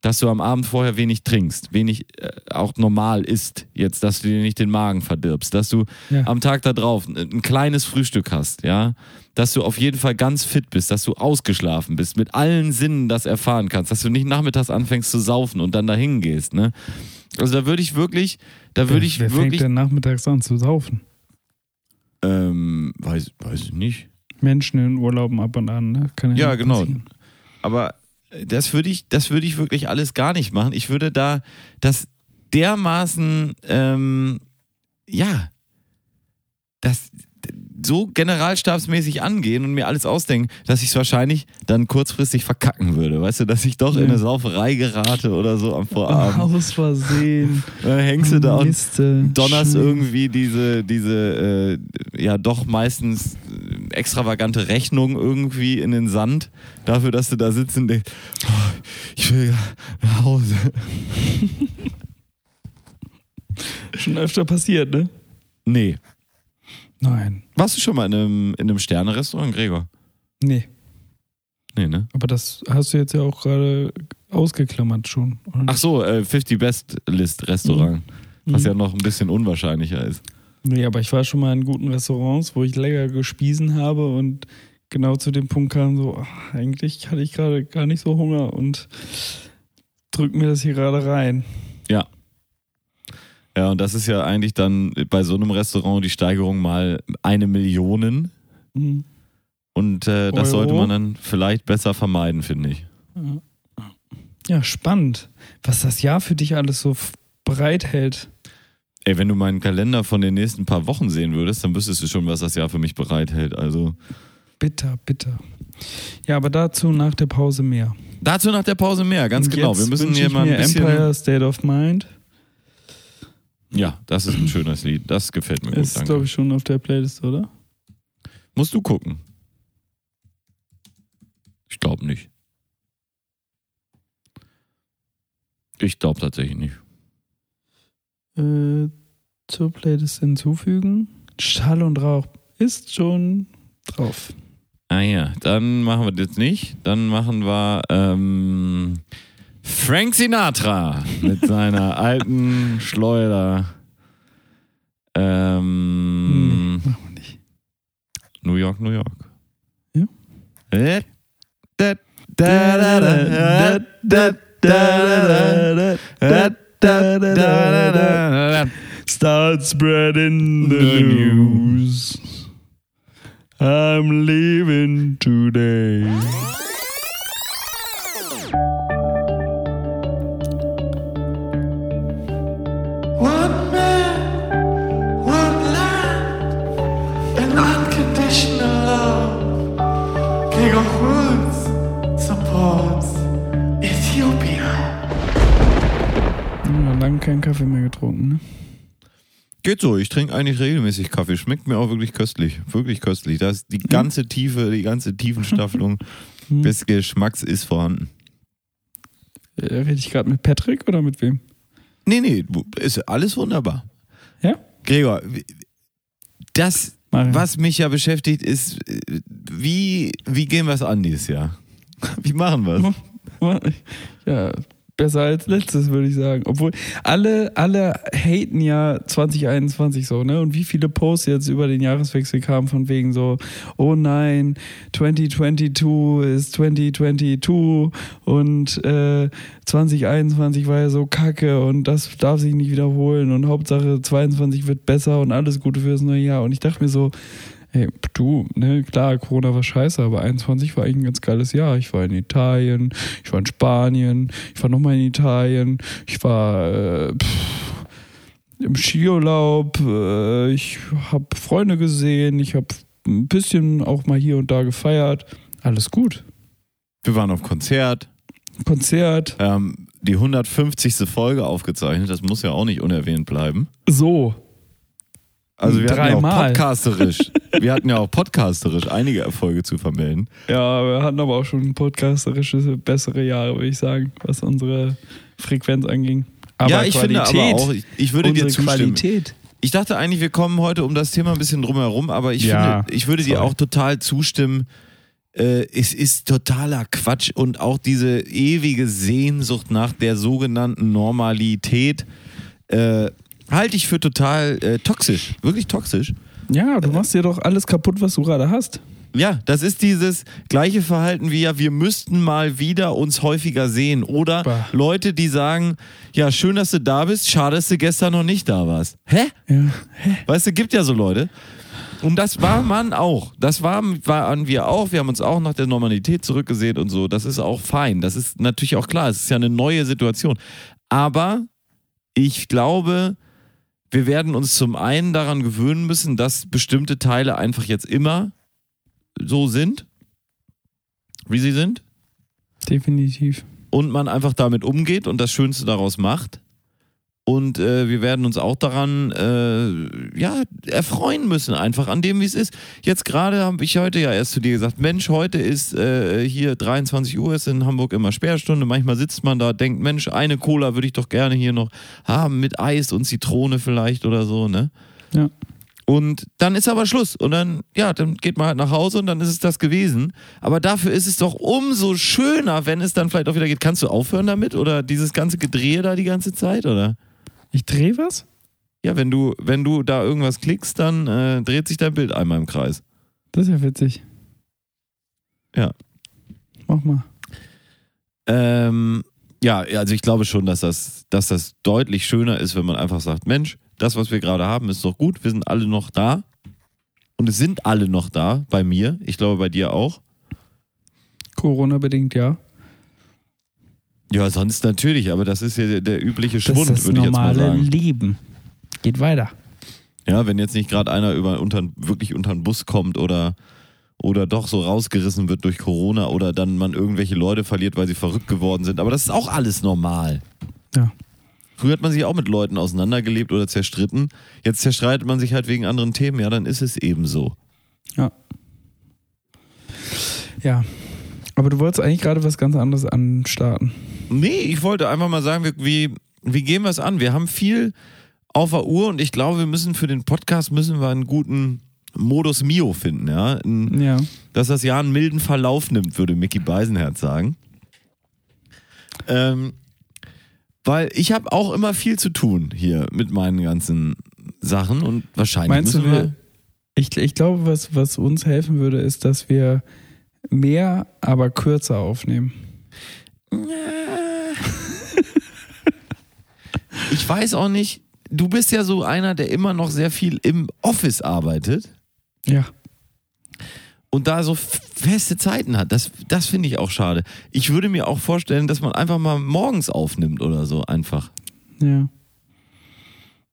Dass du am Abend vorher wenig trinkst, wenig äh, auch normal isst, jetzt, dass du dir nicht den Magen verdirbst, dass du Ja. am Tag da drauf ein, ein kleines Frühstück hast, ja, dass du auf jeden Fall ganz fit bist, dass du ausgeschlafen bist, mit allen Sinnen das erfahren kannst, dass du nicht nachmittags anfängst zu saufen und dann dahin gehst, ne? Also da würde ich wirklich, da würde ich Wer fängt wirklich, denn nachmittags an zu saufen? ähm, weiß, weiß ich nicht. Menschen in Urlauben ab und an, ne? Kann Ja, nicht genau. passieren. Aber das würde ich, das würde ich wirklich alles gar nicht machen. Ich würde da das dermaßen, ähm, ja, das so generalstabsmäßig angehen und mir alles ausdenken, dass ich es wahrscheinlich dann kurzfristig verkacken würde. Weißt du, dass ich doch in Ja. eine Sauferei gerate oder so am Vorabend. Aus Versehen. Dann hängst du da und Miste. donnerst Scheiße. irgendwie diese, diese äh, ja doch meistens äh, extravagante Rechnung irgendwie in den Sand dafür, dass du da sitzt und denkst, oh, ich will nach Hause. Schon öfter passiert, ne? Nee. Nein. Warst du schon mal in einem, in einem Sterne-Restaurant, Gregor? Nee. Nee, ne? Aber das hast du jetzt ja auch gerade ausgeklammert schon. oder? Ach so, äh, 50 Best List Restaurant, was Mhm. ja noch ein bisschen unwahrscheinlicher ist. Nee, aber ich war schon mal in guten Restaurants, wo ich lecker gespiesen habe und genau zu dem Punkt kam so, ach, eigentlich hatte ich gerade gar nicht so Hunger und drück mir das hier gerade rein. Ja, und das ist ja eigentlich dann bei so einem Restaurant die Steigerung mal eine Million. Mhm. Und äh, das Euro? sollte man dann vielleicht besser vermeiden, finde ich. Ja, spannend, was das Jahr für dich alles so bereithält. Ey, wenn du meinen Kalender von den nächsten paar Wochen sehen würdest, dann wüsstest du schon, was das Jahr für mich bereithält. Also Bitter, bitter. Ja, aber dazu nach der Pause mehr. dazu nach der Pause mehr, ganz Und genau. Wir müssen hier mal ein bisschen. Empire State of Mind. Ja, das ist ein schönes Lied. Das gefällt mir gut. Ist, glaube ich, schon auf der Playlist, oder? Musst du gucken. Ich glaube nicht. Ich glaube tatsächlich nicht. Äh, zur Playlist hinzufügen. Schall und Rauch ist schon drauf. Ah ja, dann machen wir das nicht. Dann machen wir ähm, Frank Sinatra mit seiner alten Schleuder. Ähm, nee, machen wir nicht. New York, New York. Ja. Äh, da, da, da, da, da, da, Start spreading the, the news. news. I'm leaving today. Keinen Kaffee mehr getrunken, ne? Geht so, ich trinke eigentlich regelmäßig Kaffee. Schmeckt mir auch wirklich köstlich. Wirklich köstlich. Da ist die ganze Tiefe, die ganze Tiefenstaffelung Hm. des Geschmacks ist vorhanden. Äh, Rede ich gerade mit Patrick oder mit wem? Nee, nee, ist alles wunderbar. Ja? Gregor, das, Mario. was mich ja beschäftigt, ist, äh, wie, wie gehen wir es an dieses Jahr? Wie machen wir es? Ja, besser als letztes, würde ich sagen. Obwohl alle, alle haten ja 2021 so, ne? Und wie viele Posts jetzt über den Jahreswechsel kamen von wegen so, oh nein, 2022 ist 2022 und äh, 2021 war ja so kacke und das darf sich nicht wiederholen und Hauptsache 22 wird besser und alles Gute fürs neue Jahr. Und ich dachte mir so, Hey, du, ne, klar, Corona war scheiße, aber 21 war eigentlich ein ganz geiles Jahr. Ich war in Italien, ich war in Spanien, ich war nochmal in Italien, ich war äh, pff, im Skiurlaub, äh, ich habe Freunde gesehen, ich habe ein bisschen auch mal hier und da gefeiert. Alles gut. Wir waren auf Konzert, Konzert, ähm, die 150. Folge aufgezeichnet, das muss ja auch nicht unerwähnt bleiben. so. Also wir hatten ja auch Dreimal. podcasterisch, wir hatten ja auch podcasterisch einige Erfolge zu vermelden. Ja, wir hatten aber auch schon podcasterische bessere Jahre, würde ich sagen, was unsere Frequenz anging. Aber ja, ich finde aber auch, ich, ich würde dir zustimmen. Qualität. Ich dachte eigentlich, wir kommen heute um das Thema ein bisschen drumherum, aber ich Ja, finde, ich würde dir sorry. auch total zustimmen. Äh, es ist totaler Quatsch und auch diese ewige Sehnsucht nach der sogenannten Normalität äh, halte ich für total äh, toxisch, wirklich toxisch. Ja, du machst dir doch alles kaputt, was du gerade hast. Ja, das ist dieses gleiche Verhalten wie ja, wir müssten mal wieder uns häufiger sehen. Oder Bah. Leute, die sagen, ja, schön, dass du da bist, schade, dass du gestern noch nicht da warst. Hä? Ja. Weißt du, gibt ja so Leute. Und das war man auch. Das waren, waren wir auch. Wir haben uns auch nach der Normalität zurückgesehen und so. Das ist auch fein. Das ist natürlich auch klar. Es ist ja eine neue Situation. Aber ich glaube, wir werden uns zum einen daran gewöhnen müssen, dass bestimmte Teile einfach jetzt immer so sind, wie sie sind. Definitiv. und man einfach damit umgeht und das Schönste daraus macht. Und äh, wir werden uns auch daran äh, ja, erfreuen müssen, einfach an dem, wie es ist. Jetzt gerade habe ich heute ja erst zu dir gesagt, Mensch, heute ist äh, hier 23 Uhr, ist in Hamburg immer Sperrstunde. Manchmal sitzt man da, denkt, Mensch, eine Cola würde ich doch gerne hier noch haben mit Eis und Zitrone vielleicht oder so, ne? Ja. Und dann ist aber Schluss. Und dann, ja, dann geht man halt nach Hause und dann ist es das gewesen. Aber dafür ist es doch umso schöner, wenn es dann vielleicht auch wieder geht. Kannst du aufhören damit? Oder dieses ganze Gedrehe da die ganze Zeit? Oder? Ich drehe was? Ja, wenn du, wenn du da irgendwas klickst, dann äh, dreht sich dein Bild einmal im Kreis. Das ist ja witzig. Ja. Mach mal. Ähm, ja, also ich glaube schon, dass das, dass das deutlich schöner ist, wenn man einfach sagt, Mensch, das, was wir gerade haben, ist doch gut. Wir sind alle noch da. Und es sind alle noch da bei mir. Ich glaube, bei dir auch. Corona-bedingt, ja. Ja, sonst natürlich, aber das ist ja der, übliche Das Schwund, ist das würde ich jetzt mal normale sagen. Leben. Geht weiter. Ja, wenn jetzt nicht gerade einer über unter, wirklich unter den Bus kommt oder, oder doch so rausgerissen wird durch Corona oder dann man irgendwelche Leute verliert, weil sie verrückt geworden sind. Aber das ist auch alles normal. Ja. Früher hat man sich auch mit Leuten auseinandergelebt oder zerstritten. Jetzt zerstreitet man sich halt wegen anderen Themen. Ja, dann ist es eben so. Ja. Ja. Aber du wolltest eigentlich gerade was ganz anderes anstarten. Nee, ich wollte einfach mal sagen, wie, wie, gehen wir es an? Wir haben viel auf der Uhr und ich glaube, wir müssen für den Podcast müssen wir einen guten Modus Mio finden, ja. Ein, Ja. dass das Jahr einen milden Verlauf nimmt, würde Mickey Beisenherz sagen. Ähm, weil ich habe auch immer viel zu tun hier mit meinen ganzen Sachen und wahrscheinlich Meinst du, müssen wir. wir, ich, ich glaube, was, was uns helfen würde, ist, dass wir mehr, aber kürzer aufnehmen. Ich weiß auch nicht, du bist ja so einer, der immer noch sehr viel im Office arbeitet Ja. und da so feste Zeiten hat. Das, das finde ich auch schade. Ich würde mir auch vorstellen, dass man einfach mal morgens aufnimmt oder so einfach. Ja.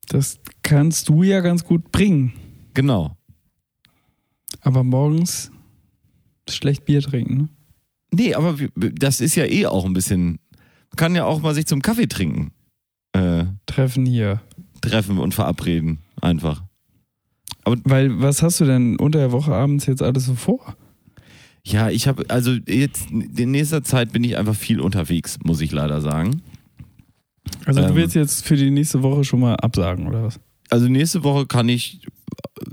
Das kannst du ja ganz gut bringen. Genau. Aber morgens schlecht Bier trinken, ne? Nee, aber das ist ja eh auch ein bisschen. Man kann ja auch mal sich zum Kaffee trinken. Treffen. Hier. treffen und verabreden. Einfach. Weil, was hast du denn unter der Woche abends jetzt alles so vor? Ja, ich habe, also jetzt in nächster Zeit bin ich einfach viel unterwegs, muss ich leider sagen. Also du Ähm. willst jetzt für die nächste Woche schon mal absagen, oder was? Also nächste Woche kann ich äh,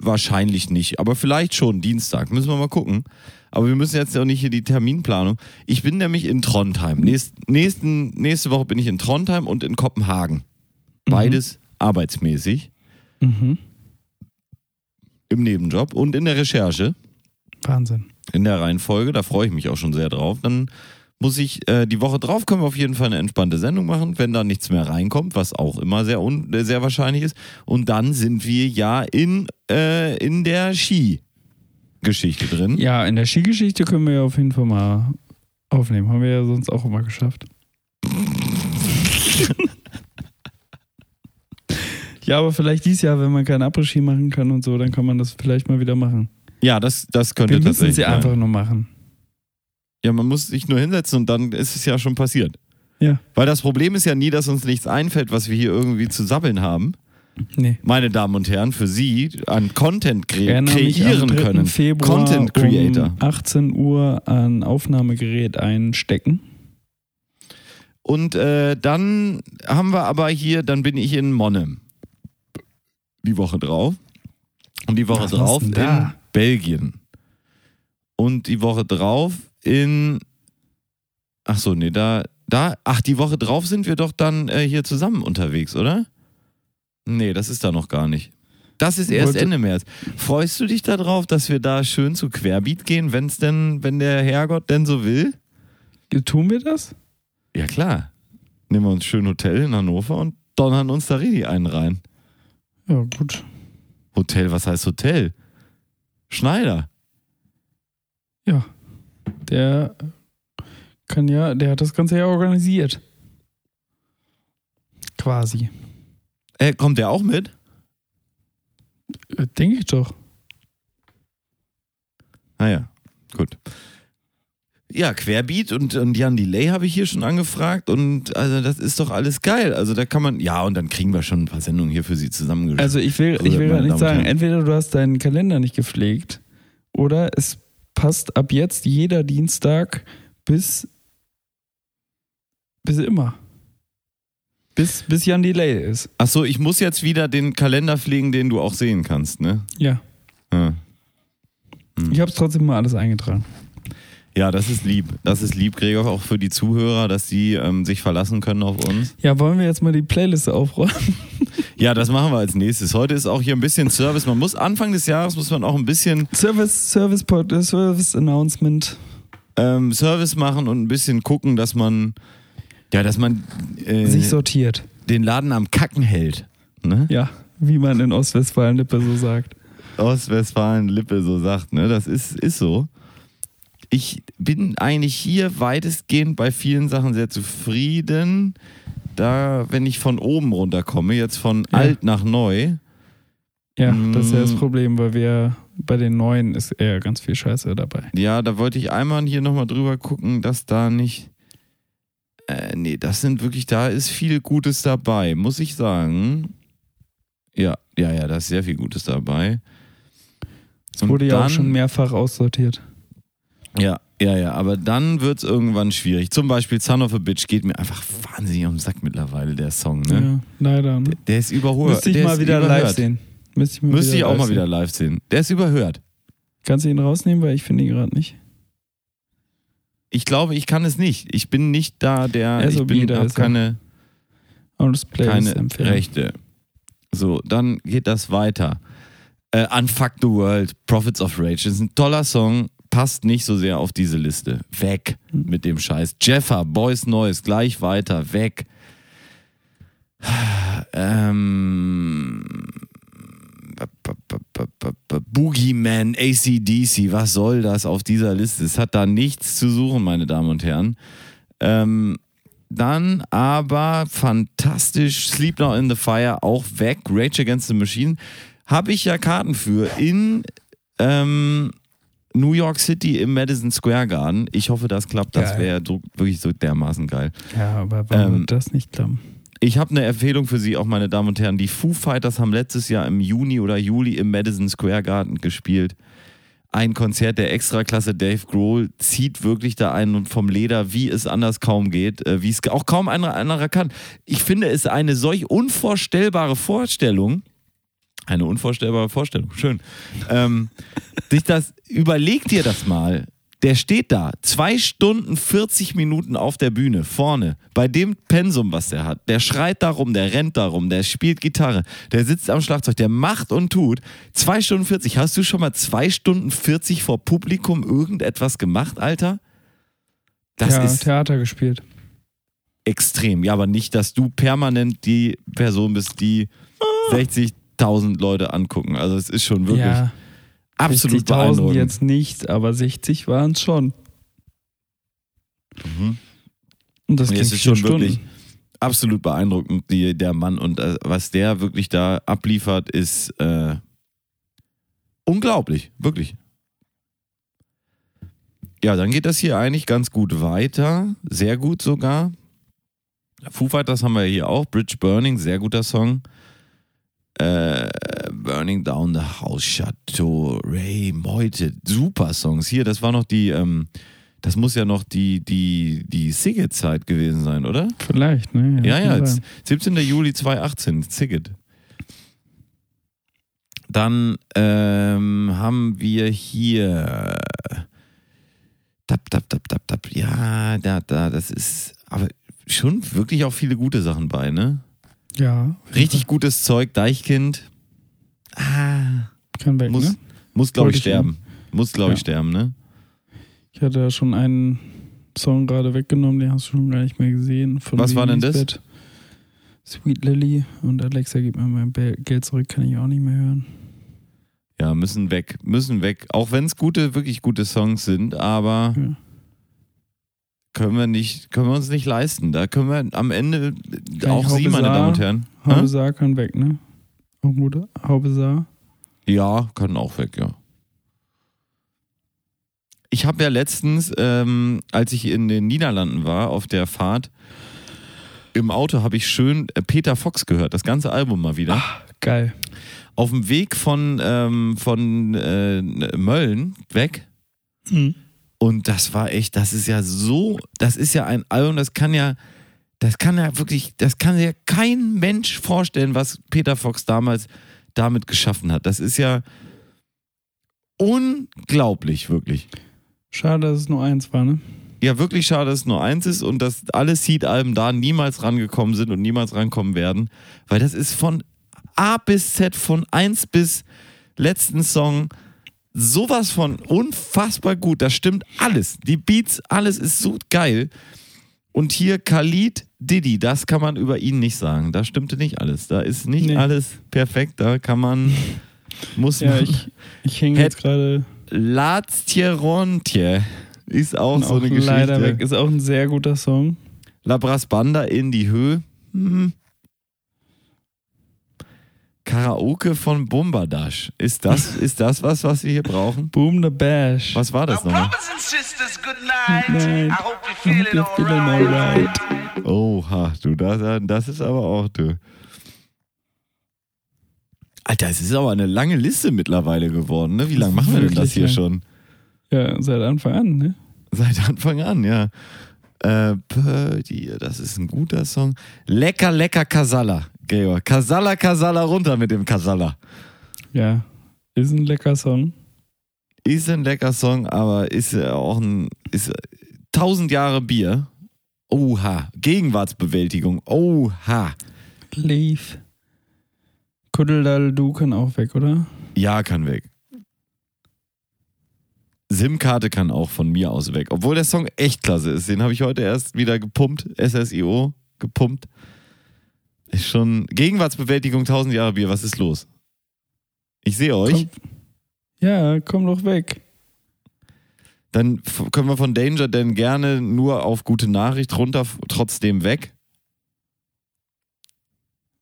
wahrscheinlich nicht, aber vielleicht schon Dienstag. Müssen wir mal gucken. Aber wir müssen jetzt auch nicht hier die Terminplanung. Ich bin nämlich in Trondheim. Nächst, nächsten, nächste Woche bin ich in Trondheim und in Kopenhagen. Beides arbeitsmäßig Mhm. im Nebenjob und in der Recherche. Wahnsinn. in der Reihenfolge. Da freue ich mich auch schon sehr drauf. Dann muss ich äh, die Woche drauf können wir auf jeden Fall eine entspannte Sendung machen, wenn da nichts mehr reinkommt, was auch immer sehr un äh, sehr wahrscheinlich ist. Und dann sind wir ja in äh, in der Ski-Geschichte drin. Ja, in der Skigeschichte können wir ja auf jeden Fall mal aufnehmen. Haben wir ja sonst auch immer geschafft. ja, aber vielleicht dieses Jahr, wenn man keinen Après-Ski machen kann und so, dann kann man das vielleicht mal wieder machen. Ja, das das könnte Wir müssen tatsächlich. sie sein. einfach nur machen. Ja, man muss sich nur hinsetzen und dann ist es ja schon passiert. Ja. Weil das Problem ist ja nie, dass uns nichts einfällt, was wir hier irgendwie zu sabbeln haben. Nee. Meine Damen und Herren, für Sie an Content kre kreieren 3. können. Februar Content Creator. um 18 Uhr an Aufnahmegerät einstecken. Und äh, dann haben wir aber hier, dann bin ich in Monnem. Die Woche drauf. Und die Woche Was drauf in da? Belgien. Und die Woche drauf in. Ach so, nee, da, da. Ach, die Woche drauf sind wir doch dann äh, hier zusammen unterwegs, oder? Nee, das ist da noch gar nicht. Das ist erst Wollte- Ende März. Freust du dich darauf, dass wir da schön zu Querbeat gehen, wenn's denn, wenn der Herrgott denn so will? Tun wir das? Ja, klar. Nehmen wir uns schön Hotel in Hannover und donnern uns da richtig einen rein. Ja, gut. Hotel, was heißt Hotel? Schneider. Ja. Der kann ja, der hat das Ganze ja organisiert. Quasi. Äh, kommt der auch mit? Äh, Denke ich doch. Naja, gut. Ja, Querbeat und, und Jan Delay habe ich hier schon angefragt und also das ist doch alles geil. Also da kann man, ja, und dann kriegen wir schon ein paar Sendungen hier für Sie zusammengestellt. Also ich will, Also, ich will meine gerade nicht sagen, entweder du hast deinen Kalender nicht gepflegt oder es passt ab jetzt jeder Dienstag bis bis immer. Bis, bis Jan Delay ist. Ach so, ich muss jetzt wieder den Kalender pflegen, den du auch sehen kannst, ne? Ja. Ja. Ich habe es trotzdem mal alles eingetragen. Ja, das ist lieb. Das ist lieb, Gregor, auch für die Zuhörer, dass sie ähm, sich verlassen können auf uns. Ja, wollen wir jetzt mal die Playliste aufräumen? Ja, das machen wir als nächstes. Heute ist auch hier ein bisschen Service. Man muss Anfang des Jahres muss man auch ein bisschen Service, Service, äh, Service Announcement. ähm, Service machen und ein bisschen gucken, dass man ja, dass man äh, Sich sortiert. den Laden am Kacken hält. Ne? Ja, wie man in Ostwestfalen-Lippe so sagt. Ostwestfalen-Lippe so sagt, ne? Das ist, ist so. Ich bin eigentlich hier weitestgehend bei vielen Sachen sehr zufrieden. Da, wenn ich von oben runterkomme, jetzt von Ja. alt nach neu, Ja, das ist ja das Mm. Problem, weil wir bei den neuen ist eher ganz viel Scheiße dabei. Ja, da wollte ich einmal hier nochmal drüber gucken, dass da nicht. Äh, nee, das sind wirklich, da ist viel Gutes dabei, muss ich sagen. Ja, ja, ja, da ist sehr viel Gutes dabei. Es wurde ja auch schon mehrfach aussortiert. Ja, ja, ja, aber dann wird es irgendwann schwierig. Zum Beispiel Son of a Bitch geht mir einfach wahnsinnig um den Sack mittlerweile, der Song, ne? Ja, leider. Ne? Der ist überholt. Müsste ich der mal wieder überhört. live sehen. Müsste ich, Müsste ich auch mal sehen. wieder live sehen. Der ist überhört. Kannst du ihn rausnehmen, weil ich finde ihn gerade nicht. Ich glaube, ich kann es nicht. Ich bin nicht da, der. SOB, ich bin, da hab ist er. keine. Keine. Rechte. So, dann geht das weiter. Äh, Unfuck the World, Prophets of Rage. Das ist ein toller Song, passt nicht so sehr auf diese Liste. Weg mit dem Scheiß. Jeffer, Boys Noise, gleich weiter, weg. Ähm, Boogeyman, ACDC, was soll das auf dieser Liste? Es hat da nichts zu suchen, meine Damen und Herren. Ähm, dann aber fantastisch Sleep Now in the Fire auch weg. Rage Against the Machine. Habe ich ja Karten für in ähm, New York City im Madison Square Garden. Ich hoffe, das klappt. Das wäre so, wirklich so dermaßen geil. Ja, aber warum Ähm, wird das nicht klappen? Ich habe eine Empfehlung für Sie, auch meine Damen und Herren. Die Foo Fighters haben letztes Jahr im Juni oder Juli im Madison Square Garden gespielt. Ein Konzert der Extraklasse Dave Grohl zieht wirklich da ein und vom Leder, wie es anders kaum geht, äh, wie es auch kaum einer anderer kann. Ich finde es eine solch unvorstellbare Vorstellung. Eine unvorstellbare Vorstellung, schön. Ähm, dich das, überleg dir das mal. Der steht da, zwei Stunden 40 Minuten auf der Bühne, vorne, bei dem Pensum, was der hat. Der schreit darum, der rennt darum, der spielt Gitarre, der sitzt am Schlagzeug, der macht und tut. Zwei Stunden 40. Hast du schon mal zwei Stunden 40 vor Publikum irgendetwas gemacht, Alter? Das ja, ist Theater gespielt. extrem. Ja, aber nicht, dass du permanent die Person bist, die 60.000 Leute angucken. Also es ist schon wirklich ja, absolut 60.000 beeindruckend. jetzt nicht, aber 60 waren es schon. Mhm. Und das Nee, ist schon Stunden. wirklich absolut beeindruckend, die, der Mann. Und äh, was der wirklich da abliefert, ist äh, unglaublich, wirklich. Ja, dann geht das hier eigentlich ganz gut weiter. Sehr gut sogar. Foo Fighters haben wir hier auch. Bridge Burning, sehr guter Song. Äh, Burning Down the House, Chateau, Ray, Meute, super Songs. Hier, das war noch die, ähm, das muss ja noch die, die, die Siget-Zeit gewesen sein, oder? Vielleicht, ne? Ja, ja, sein. 17. Juli 2018, Siget. Dann ähm, haben wir hier. Tap, tap, tap, tap, tap. Ja, da, da, das ist aber schon wirklich auch viele gute Sachen bei, ne? Ja, Richtig gutes Zeug, Deichkind. Ah, kann weg, muss, ne? muss glaube ich ich sterben. Muss, glaube ich, Ja. sterben, ne? Ich hatte ja schon einen Song gerade weggenommen, den hast du schon gar nicht mehr gesehen. Von Was war denn das? Lisbeth. Sweet Lily und Alexa gibt mir mein Geld zurück, kann ich auch nicht mehr hören. Ja, müssen weg, müssen weg. Auch wenn es gute, wirklich gute Songs sind, aber Ja. können wir nicht, können wir uns nicht leisten. Da können wir am Ende Kann auch ich Sie, meine? Damen und Herren. Haube Hä? Saar kann weg, ne? Auch gut. Haube Saar. Ja, können auch weg, ja. Ich habe ja letztens, ähm, als ich in den Niederlanden war, auf der Fahrt, im Auto habe ich schön äh, Peter Fox gehört, das ganze Album mal wieder. Geil. Auf dem Weg von, ähm, von äh, Mölln weg. Mhm. Und das war echt, das ist ja so, das ist ja ein Album, das kann ja, das kann ja wirklich, das kann ja kein Mensch vorstellen, was Peter Fox damals damit geschaffen hat. Das ist ja unglaublich, wirklich. Schade, dass es nur eins war, ne? Ja, wirklich schade, dass es nur eins ist und dass alle Seed-Alben da niemals rangekommen sind und niemals rankommen werden, weil das ist von A bis Z, von 1 bis letzten Song sowas von unfassbar gut. Da stimmt alles. Die Beats, alles ist so geil. Und hier Khalid Diddy, das kann man über ihn nicht sagen. Da stimmte nicht alles. Da ist nicht Nee. alles perfekt. Da kann man, muss Ja, man. ich, ich hänge jetzt gerade Laztierontje ist auch so auch eine Geschichte. leider weg. Ist auch ein sehr guter Song. Labras Banda in die Höhe. Hm. Karaoke von Bumbadash. Ist das, ist das was, was wir hier brauchen? Boom the Bash. Was war das nochmal? Brothers and sisters, good night. Night. I hope you're I hope feeling you're feeling alright. Oha, du, das, das ist aber auch, du. Alter, es ist aber eine lange Liste mittlerweile geworden, ne? Wie lange machen wir denn das hier lang. schon? Ja, seit Anfang an, ne? Seit Anfang an, ja. Äh, das ist ein guter Song. Lecker, lecker Kasala, Gregor. Kasala, Kasala, runter mit dem Kasala. Ja. Ist ein lecker Song. Ist ein lecker Song, aber ist auch ein ist äh, 1000 Jahre Bier. Oha, Gegenwartsbewältigung. Oha. Leaf. Kuddeldal Du kann auch weg, oder? Ja, kann weg. SIM-Karte kann auch von mir aus weg. Obwohl der Song echt klasse ist. Den habe ich heute erst wieder gepumpt. SSIO gepumpt. Ist schon Gegenwartsbewältigung 1000 Jahre Bier. Was ist los? Ich sehe euch. Komm. Ja, komm doch weg. Dann können wir von Danger denn gerne nur auf gute Nachricht runter, trotzdem weg.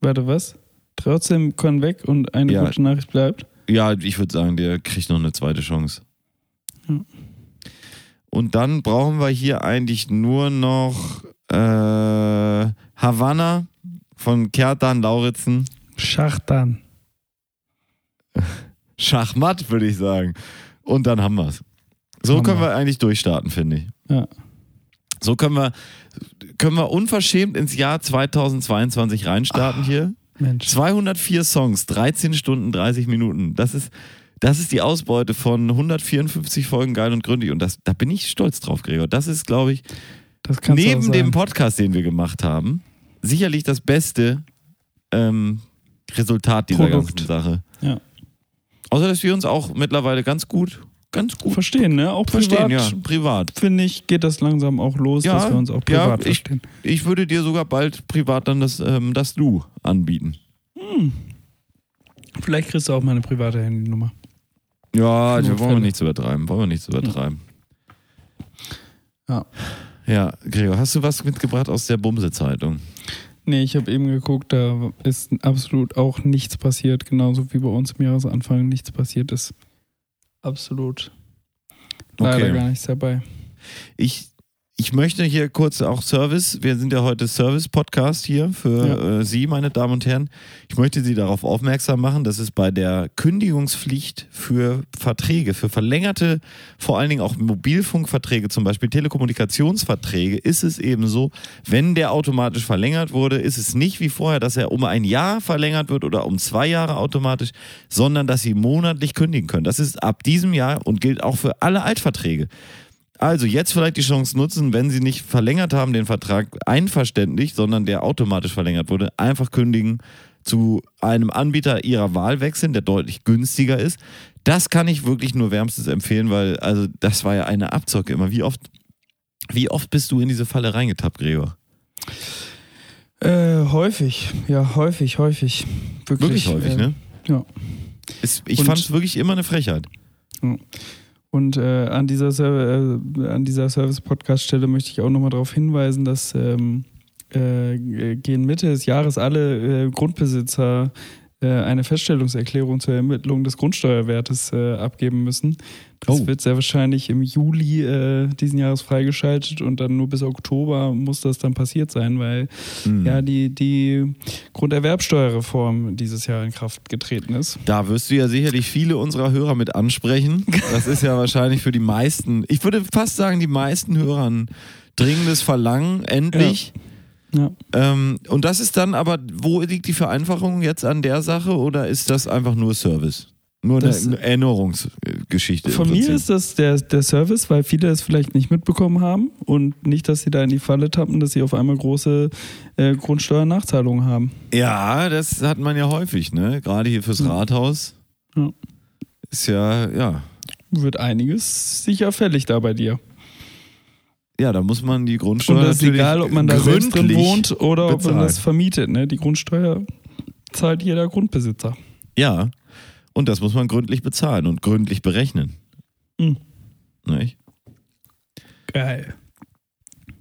Warte, was? Trotzdem kann weg und eine Ja. gute Nachricht bleibt. Ja, ich würde sagen, der kriegt noch eine zweite Chance. Ja. Und dann brauchen wir hier eigentlich nur noch äh, Havanna von Kertan Lauritzen. Schachtan. Schachmatt, würde ich sagen. Und dann haben wir's. So Hammer. können wir eigentlich durchstarten, finde ich. Ja. So können wir, können wir unverschämt ins Jahr 2022 reinstarten hier. Mensch. 204 Songs, 13 Stunden, 30 Minuten. Das ist, das ist die Ausbeute von 154 Folgen geil und gründlich. Und das, da bin ich stolz drauf, Gregor. Das ist, glaube ich, neben dem Podcast, den wir gemacht haben, sicherlich das beste ähm, Resultat dieser Produkt. ganzen Sache. Ja. Außer, dass wir uns auch mittlerweile ganz gut, ganz gut Verstehen, ne? Auch verstehen, privat, ja, privat. finde ich, geht das langsam auch los, Ja, dass wir uns auch ja, privat ich- verstehen. Ich würde dir sogar bald privat dann das, ähm, das Du anbieten. Vielleicht kriegst du auch meine private Handynummer. Ja, wir wollen wir nichts übertreiben. Wollen wir nichts übertreiben. Ja. Ja, Gregor, hast du was mitgebracht aus der Bumse-Zeitung? Nee, ich habe eben geguckt, da ist absolut auch nichts passiert, genauso wie bei uns im Jahresanfang nichts passiert ist. Absolut. Leider Okay. gar nichts dabei. Ich, ich möchte hier kurz auch Service, wir sind ja heute Service-Podcast hier für Ja. äh, Sie, meine Damen und Herren. Ich möchte Sie darauf aufmerksam machen, dass es bei der Kündigungspflicht für Verträge, für verlängerte, vor allen Dingen auch Mobilfunkverträge, zum Beispiel Telekommunikationsverträge, ist es eben so, wenn der automatisch verlängert wurde, ist es nicht wie vorher, dass er um ein Jahr verlängert wird oder um zwei Jahre automatisch, sondern dass Sie monatlich kündigen können. Das ist ab diesem Jahr und gilt auch für alle Altverträge. Also jetzt vielleicht die Chance nutzen, wenn Sie nicht verlängert haben, den Vertrag einverständlich, sondern der automatisch verlängert wurde, einfach kündigen, zu einem Anbieter Ihrer Wahl wechseln, der deutlich günstiger ist. Das kann ich wirklich nur wärmstens empfehlen, weil also das war ja eine Abzocke immer. Wie oft, wie oft bist du in diese Falle reingetappt, Gregor? Äh, häufig, ja, häufig, häufig. Wirklich, Wirklich häufig, äh, ne? Ja. Ist, ich fand es wirklich immer eine Frechheit. Und äh, an dieser, Ser- äh, dieser Service-Podcast-Stelle möchte ich auch nochmal darauf hinweisen, dass ähm, äh, gegen Mitte des Jahres alle äh, Grundbesitzer äh, eine Feststellungserklärung zur Ermittlung des Grundsteuerwertes äh, abgeben müssen. Das Oh. wird sehr wahrscheinlich im Juli äh, diesen Jahres freigeschaltet und dann nur bis Oktober muss das dann passiert sein, weil Mhm. ja die, die Grunderwerbsteuerreform dieses Jahr in Kraft getreten ist. Da wirst du ja sicherlich viele unserer Hörer mit ansprechen. Das ist ja wahrscheinlich für die meisten, ich würde fast sagen, die meisten Hörer ein dringendes Verlangen, endlich. Ja. Ähm, und das ist dann aber, wo liegt die Vereinfachung jetzt an der Sache oder ist das einfach nur Service? Nur Das- eine Erinnerungsgeschichte. im Von mir ist das der, der Service, weil viele es vielleicht nicht mitbekommen haben und nicht, dass sie da in die Falle tappen, dass sie auf einmal große äh, Grundsteuernachzahlungen haben. Ja, das hat man ja häufig, ne? Gerade hier fürs Rathaus. Ja. Ist ja, ja. Wird einiges sicher fällig da bei dir. Ja, da muss man die Grundsteuer Und das ist egal, ob man da selbst drin wohnt oder ob man das vermietet. Ne? Die Grundsteuer zahlt jeder Grundbesitzer. Ja, und das muss man gründlich bezahlen und gründlich berechnen. Mhm. Nicht? Geil.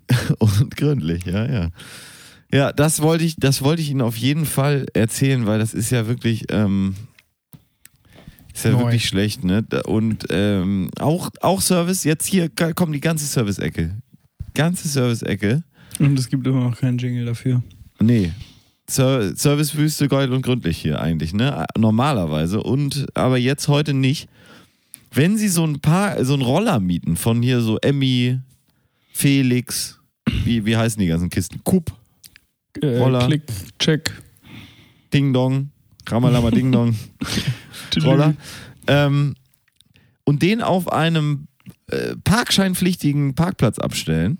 Und gründlich, ja, ja. Ja, das wollte ich, das wollte ich Ihnen auf jeden Fall erzählen, weil das ist ja wirklich, ähm, ist ja Neu. wirklich schlecht, ne? Und ähm, auch, auch Service, jetzt hier kommt die ganze Service-Ecke. Ganze Service-Ecke. Und es gibt immer noch keinen Jingle dafür. Nee. Ser Servicewüste, geil und gründlich hier eigentlich, ne? Normalerweise. Und aber jetzt heute nicht. Wenn Sie so ein paar, so einen Roller mieten von hier so Emmy, Felix, wie, wie heißen die ganzen Kisten? Coop, Äh, Roller. Klick, check. Ding Dong, Ramalama Ding Dong, Roller. Ähm, und den auf einem äh, parkscheinpflichtigen Parkplatz abstellen,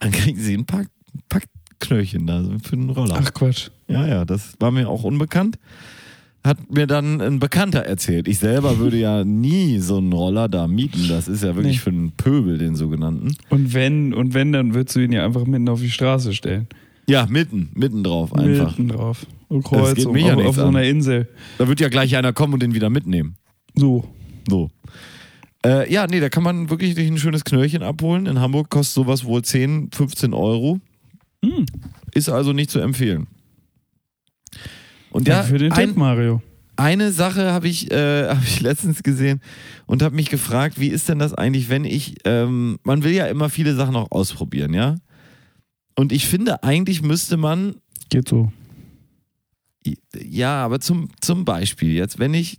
dann kriegen Sie ein Park Parkknöllchen da für den Roller. Ach Quatsch. Ja, ja, das war mir auch unbekannt. Hat mir dann ein Bekannter erzählt. Ich selber würde ja nie so einen Roller da mieten. Das ist ja wirklich Nee. für einen Pöbel, den sogenannten. Und wenn, und wenn, dann würdest du ihn ja einfach mitten auf die Straße stellen. Ja, mitten, mitten drauf einfach. Mitten drauf. Und Das geht mich ja auf, auf so einer Insel. Da wird ja gleich einer kommen und den wieder mitnehmen. So. So. Äh, ja, nee, da kann man wirklich ein schönes Knöllchen abholen. In Hamburg kostet sowas wohl 10, 15 Euro. Hm. Ist also nicht zu empfehlen. Und ja, für den ein, Tipp, Mario. eine Sache habe ich, äh, hab ich letztens gesehen und habe mich gefragt, wie ist denn das eigentlich, wenn ich, ähm, man will ja immer viele Sachen auch ausprobieren, ja? Und ich finde, eigentlich müsste man Geht so. Ja, aber zum, zum Beispiel jetzt, wenn ich,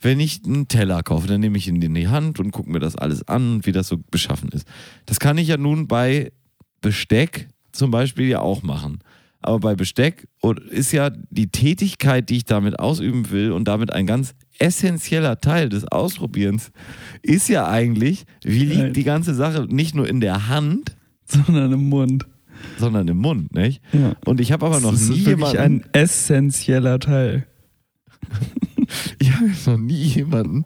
wenn ich einen Teller kaufe, dann nehme ich ihn in die Hand und gucke mir das alles an, wie das so beschaffen ist. Das kann ich ja nun bei Besteck zum Beispiel ja auch machen. Aber bei Besteck ist ja die Tätigkeit, die ich damit ausüben will und damit ein ganz essentieller Teil des Ausprobierens, ist ja eigentlich, wie Nein. liegt die ganze Sache nicht nur in der Hand, Sondern im Mund. sondern im Mund, nicht? Ja. Und ich habe aber noch das nie wirklich jemanden, ein essentieller Teil. Ich habe noch nie jemanden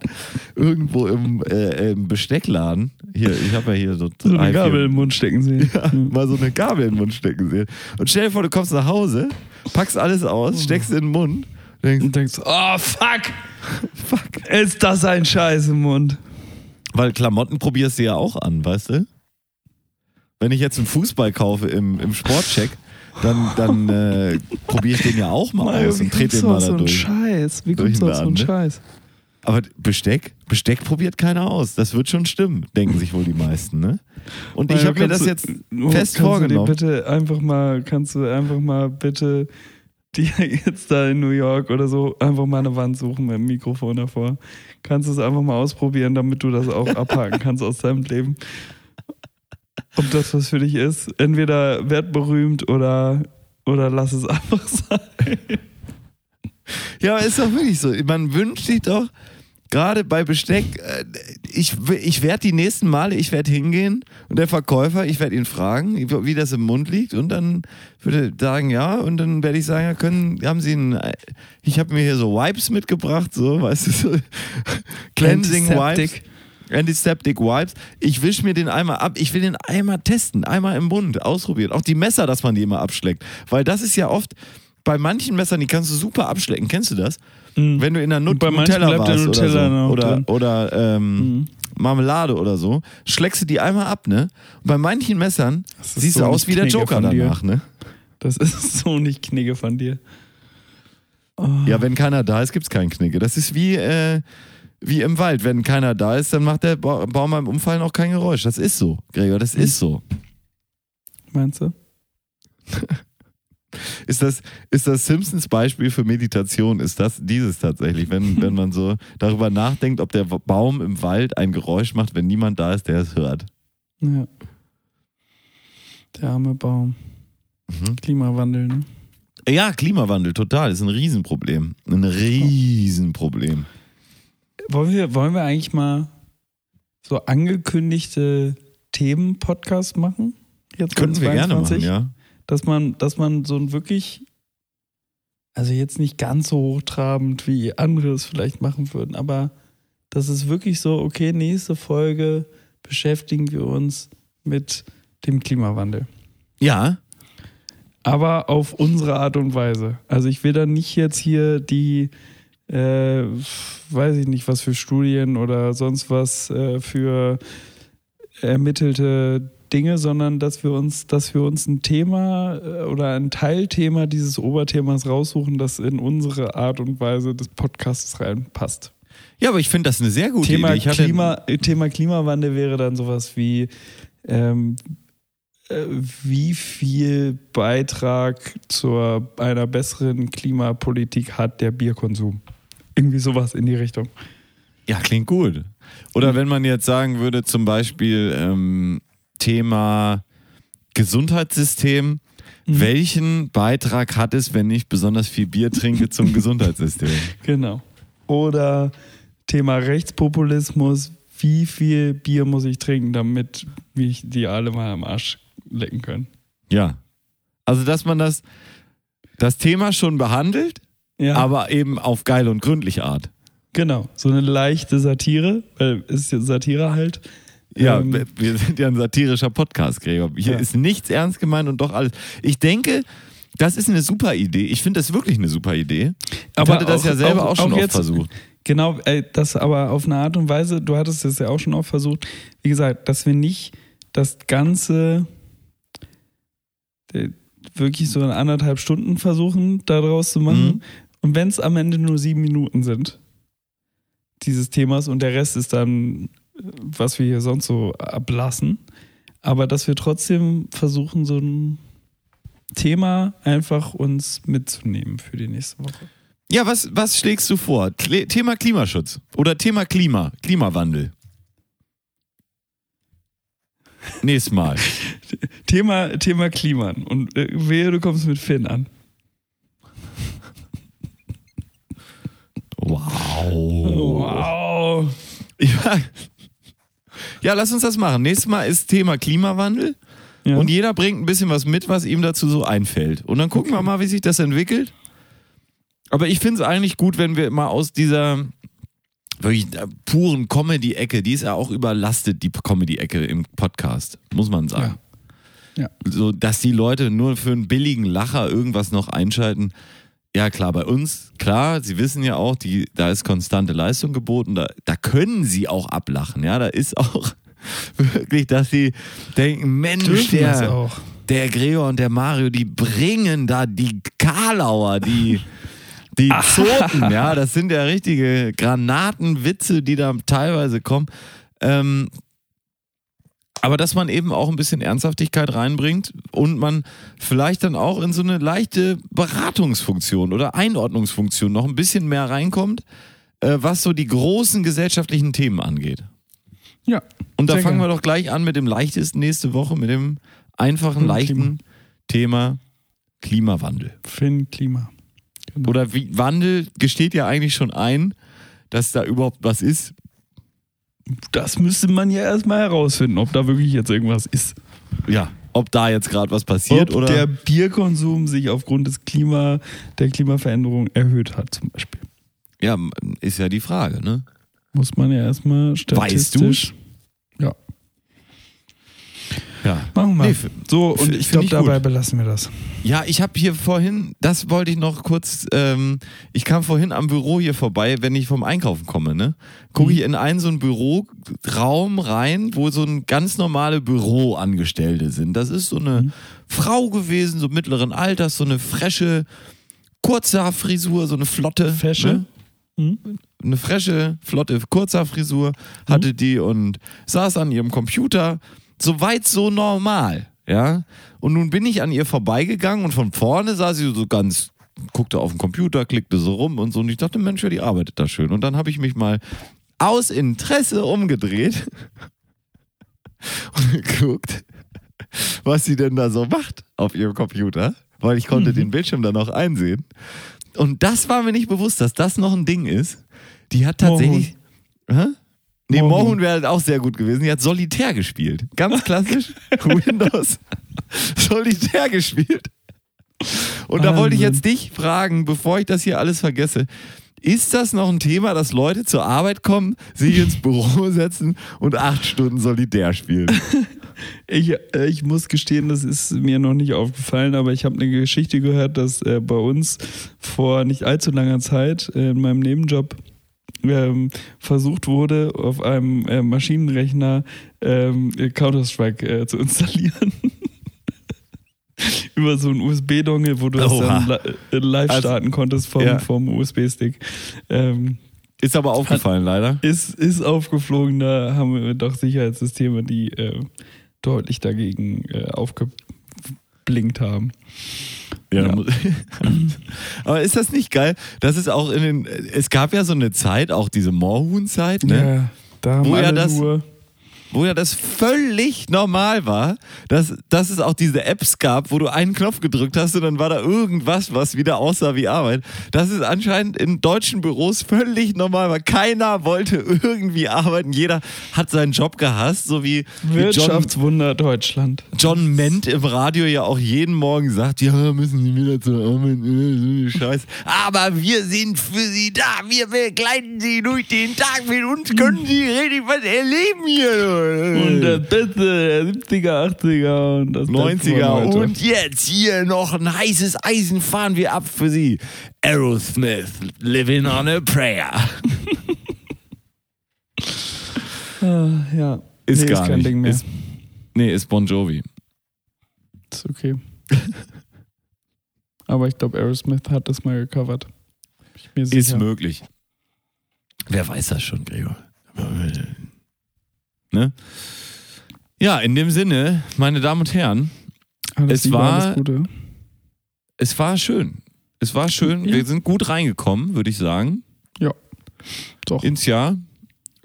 irgendwo im, äh, im Besteckladen, hier, ich habe ja hier so, So eine Gabel im Mund stecken sehen. mal so eine Gabel in den Mund stecken sehen. Und stell dir vor, du kommst nach Hause, packst alles aus, steckst in den Mund, denkst, Und denkst, oh fuck, fuck. ist das ein Scheiß im Mund. Weil Klamotten probierst du ja auch an, weißt du? Wenn ich jetzt einen Fußball kaufe im, im Sportcheck, dann, dann äh, probiere ich den ja auch mal Mario, aus und trete den mal da so einen durch. Scheiß? Wie kommst du auf so einen Laden, ne? Scheiß? Aber Besteck, Besteck probiert keiner aus. Das wird schon stimmen, denken sich wohl die meisten, ne? Und ich habe mir das jetzt du- fest kannst Du vorgenommen. dir bitte einfach mal, kannst du einfach mal bitte dir jetzt da in New York oder so einfach mal eine Wand suchen mit dem Mikrofon davor. Kannst du es einfach mal ausprobieren, damit du das auch abhaken kannst aus deinem Leben. Ob das was für dich ist. Entweder werd berühmt oder, oder lass es einfach sein. Ja, aber ist doch wirklich so. Man wünscht sich doch, gerade bei Besteck, äh, ich, ich werde die nächsten Male, ich werde hingehen und der Verkäufer, ich werde ihn fragen, wie das im Mund liegt und dann würde er sagen, ja, und dann werde ich sagen, ja, können, haben Sie einen, ich habe mir hier so Wipes mitgebracht, so, weißt du, so Cleansing Wipes. Antiseptic. Wipes. Ich wisch mir den einmal ab. Ich will den einmal testen, einmal im Mund, ausprobieren. Auch die Messer, dass man die immer abschleckt. Weil das ist ja oft, bei manchen Messern, die kannst du super abschlecken. Kennst du das? Wenn du in der Nut Mhm. Bei Nutella bleibt der warst Nutella oder so. Oder, oder ähm, Mhm. Marmelade oder so, schlägst du die einmal ab, ne? Und bei manchen Messern siehst so du aus wie der Knigge Joker danach, ne? Das ist so nicht Knigge von dir. Oh. Ja, wenn keiner da ist, gibt's keinen Knicke. Das ist wie, äh, wie im Wald. Wenn keiner da ist, dann macht der ba Baum beim Umfallen auch kein Geräusch. Das ist so, Gregor, das Mhm. ist so. Meinst du? Ist das, ist das Simpsons Beispiel für Meditation? Ist das dieses tatsächlich, wenn, wenn man so darüber nachdenkt, ob der Baum im Wald ein Geräusch macht, wenn niemand da ist, der es hört? Ja. Der arme Baum. Mhm. Klimawandel, ne? Ja, Klimawandel, total. Ist ein Riesenproblem. Ein Riesenproblem. Wollen wir, wollen wir eigentlich mal so angekündigte Themen-Podcasts machen? Jetzt Könnten wir gerne machen, 22? ja. Dass man, dass man so ein wirklich, also jetzt nicht ganz so hochtrabend, wie andere es vielleicht machen würden, aber das ist wirklich so, okay, nächste Folge beschäftigen wir uns mit dem Klimawandel. Ja, aber auf unsere Art und Weise. Also ich will dann nicht jetzt hier die, äh, weiß ich nicht, was für Studien oder sonst was äh, für ermittelte Dinge, sondern dass wir uns, dass wir uns ein Thema äh, oder ein Teilthema dieses Oberthemas raussuchen, das in unsere Art und Weise des Podcasts reinpasst. ja, aber ich finde das eine sehr gute Thema, Idee. Klima, Thema Klimawandel wäre dann sowas wie, ähm, äh, wie viel Beitrag zu einer besseren Klimapolitik hat der Bierkonsum? Irgendwie sowas in die Richtung. Ja, klingt gut. Oder wenn man jetzt sagen würde, zum Beispiel ähm, Thema Gesundheitssystem, welchen Beitrag hat es, wenn ich besonders viel Bier trinke zum Gesundheitssystem? Genau. Oder Thema Rechtspopulismus. Wie viel Bier muss ich trinken, damit wir die alle mal am Arsch lecken können? Ja. Also, dass man das, das Thema schon behandelt, Ja, aber eben auf geile und gründliche Art. genau. So eine leichte Satire, weil es ist ja Satire halt. Ja, Ähm, wir- sind ja ein satirischer Podcast, Gregor. Hier Ja. ist nichts ernst gemeint und doch alles. Ich denke, das ist eine super Idee. Ich finde das wirklich eine super Idee. Ich Aber hatte das auch- ja selber auch, auch- schon auch oft jetzt- versucht. Genau, äh, das aber auf eine Art und Weise, du hattest es ja auch schon oft versucht, wie gesagt, dass wir nicht das Ganze äh, wirklich so in anderthalb Stunden versuchen, daraus zu machen. Mhm. Und wenn es am Ende nur sieben Minuten sind, dieses Themas und der Rest ist dann, was wir hier sonst so ablassen, aber dass wir trotzdem versuchen, so ein Thema einfach uns mitzunehmen für die nächste Woche. Ja, was, was schlägst du vor? Kle Thema Klimaschutz oder Thema Klima, Klimawandel. Nächstes Mal. Thema, Thema Klima. Und äh, wehe, du kommst mit Finn an. Wow. Wow. Ja. Ja, lass uns das machen. Nächstes Mal ist Thema Klimawandel Ja. und jeder bringt ein bisschen was mit, was ihm dazu so einfällt. Und dann gucken wir mal, wie sich das entwickelt. Aber ich finde es eigentlich gut, wenn wir mal aus dieser wirklich äh, puren Comedy-Ecke, die ist ja auch überlastet, die Comedy-Ecke im Podcast, muss man sagen. Ja. So, dass die Leute nur für einen billigen Lacher irgendwas noch einschalten. Ja, klar, bei uns, klar, sie wissen ja auch, die, da ist konstante Leistung geboten, da, da können sie auch ablachen, ja, da ist auch wirklich, dass sie denken, Mensch, der, auch. der Gregor und der Mario, die bringen da die Karlauer, die, die Zoten, ja, das sind ja richtige Granatenwitze, die da teilweise kommen. Ähm, aber dass man eben auch ein bisschen Ernsthaftigkeit reinbringt und man vielleicht dann auch in so eine leichte Beratungsfunktion oder Einordnungsfunktion noch ein bisschen mehr reinkommt, äh, was so die großen gesellschaftlichen Themen angeht. Ja. Und da fangen gern. wir doch gleich an mit dem leichtesten nächste Woche, mit dem einfachen, leichten Thema Klimawandel. Finn Klima. Genau. Oder wie Wandel gesteht ja eigentlich schon ein, dass da überhaupt was ist. Das müsste man ja erstmal herausfinden, ob da wirklich jetzt irgendwas ist. Ja. Ob da jetzt gerade was passiert ob oder. der Bierkonsum sich aufgrund des Klima, der Klimaveränderung erhöht hat, zum Beispiel. ja, ist ja die Frage, ne? Muss man ja erstmal statistisch. Ja, Ja. machen wir. Nee, so, und ich glaube, dabei gut. belassen wir das. Ja, ich habe hier vorhin, das wollte ich noch kurz, ähm, ich kam vorhin am Büro hier vorbei, wenn ich vom Einkaufen komme, ne? Gucke ich in einen so einen Büroraum rein, wo so ein ganz normale Büroangestellte sind. Das ist so eine Frau gewesen, so mittleren Alters, so eine frische, kurze Frisur, so eine flotte. Fesche? Ne? Eine frische, flotte, kurzer Frisur hatte die und saß an ihrem Computer. Soweit so normal, ja. Und nun bin ich an ihr vorbeigegangen und von vorne sah sie so ganz, guckte auf den Computer, klickte so rum und so. Und ich dachte, Mensch, ja, die arbeitet da schön. Und dann habe ich mich mal aus Interesse umgedreht und geguckt, was sie denn da so macht auf ihrem Computer, weil ich konnte den Bildschirm dann auch einsehen. Und das war mir nicht bewusst, dass das noch ein Ding ist. Die hat tatsächlich. Hä? Nee, Mohun. Mohun wäre halt auch sehr gut gewesen. Die hat Solitär gespielt. Ganz klassisch. Windows. Solitär gespielt. Und da wollte ich jetzt dich fragen, bevor ich das hier alles vergesse. Ist das noch ein Thema, dass Leute zur Arbeit kommen, sich ins Büro setzen und acht Stunden Solitär spielen? Ich, äh, ich muss gestehen, das ist mir noch nicht aufgefallen, aber ich habe eine Geschichte gehört, dass äh, bei uns vor nicht allzu langer Zeit äh, in meinem Nebenjob ähm, versucht wurde, auf einem äh, Maschinenrechner ähm, Counter-Strike äh, zu installieren. Über so einen USB-Dongle, wo du das Oha. dann li äh, live Also, starten konntest vom, ja. vom USB-Stick. Ähm, Ist aber aufgefallen, leider. ist, ist aufgeflogen, da haben wir doch Sicherheitssysteme, die äh, deutlich dagegen äh, aufgeblinkt haben. Ja. Ja. Aber ist das nicht geil? Das ist auch in den. Es gab ja so eine Zeit, auch diese Moorhuhn-Zeit, ne? Ja, da haben Wo ja alle das- nur. Wo ja das völlig normal war, dass, dass es auch diese Apps gab, wo du einen Knopf gedrückt hast und dann war da irgendwas, was wieder aussah wie Arbeit. Das ist anscheinend in deutschen Büros völlig normal, weil keiner wollte irgendwie arbeiten. Jeder hat seinen Job gehasst, so wie, wie John, Wirtschaftswunder Deutschland. John Ment im Radio ja auch jeden Morgen sagt, ja, müssen Sie wieder zur Arbeit, äh, so eine Scheiß. Aber wir sind für Sie da, wir begleiten Sie durch den Tag, mit uns können Sie richtig was erleben hier. Und das Beste der 70er, 80er und das Beste von 90er heute. und jetzt hier noch ein heißes Eisen fahren wir ab für Sie. Aerosmith, Living on a Prayer. Ah, ja. Ist nee, gar ist kein nicht. Ding mehr. Ist, nee, ist Bon Jovi. Ist okay. Aber ich glaube, Aerosmith hat das mal gecovert. Ist möglich. Wer weiß das schon, Gregor? Ne? Ja, in dem Sinne, meine Damen und Herren, Alles es Liebe, war- es war schön. Es war schön. Ja. Wir sind gut reingekommen, würde ich sagen, Ja. Doch. ins Jahr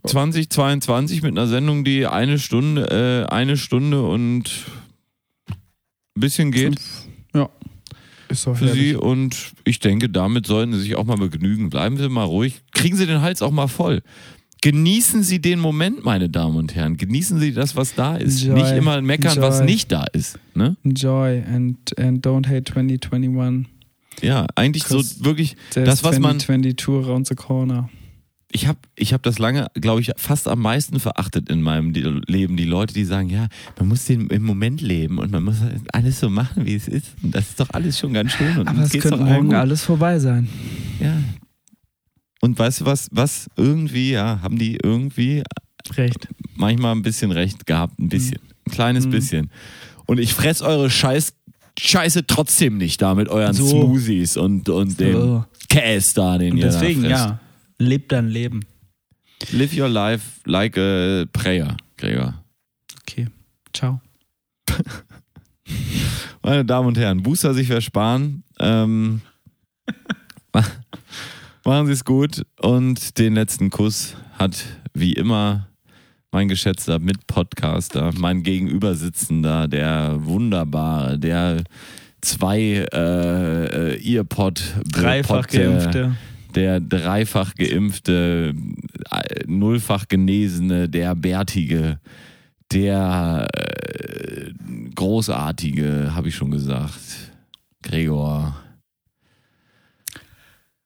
2022 mit einer Sendung, die eine Stunde, äh, eine Stunde und ein bisschen geht Ja. Ist doch für herrlich. Sie. Und ich denke, damit sollten Sie sich auch mal begnügen. Bleiben Sie mal ruhig. Kriegen Sie den Hals auch mal voll. Genießen Sie den Moment, meine Damen und Herren. Genießen Sie das, was da ist. Enjoy. Nicht immer meckern, was Enjoy. nicht da ist. Ne? Enjoy and, and don't hate 2021. Ja, eigentlich so wirklich das, was man. 2022 around the corner. Ich habe ich hab das lange, glaube ich, fast am meisten verachtet in meinem Leben. Die Leute, die sagen, ja, man muss den im Moment leben und man muss alles so machen, wie es ist. Und das ist doch alles schon ganz schön. Und Aber es könnte morgen gut. alles vorbei sein. Ja. Und weißt du was, was irgendwie, ja, haben die irgendwie Recht. manchmal ein bisschen recht gehabt, ein bisschen. Ein kleines Mhm. bisschen. Und ich fress eure Scheiß, Scheiße trotzdem nicht da mit euren So. Smoothies und, und dem So. Käse da, den Und ihr deswegen, ja, lebt dein Leben. Live your life like a prayer, Gregor. Okay. Ciao. Meine Damen und Herren, Booster sich versparen. Ähm, machen Sie es gut. Und den letzten Kuss hat wie immer mein geschätzter Mitpodcaster, mein Gegenübersitzender, der wunderbare, der zwei äh, äh, Earpod Dreifach geimpfte. der dreifach geimpfte, äh, nullfach genesene, der bärtige, der äh, großartige, habe ich schon gesagt, Gregor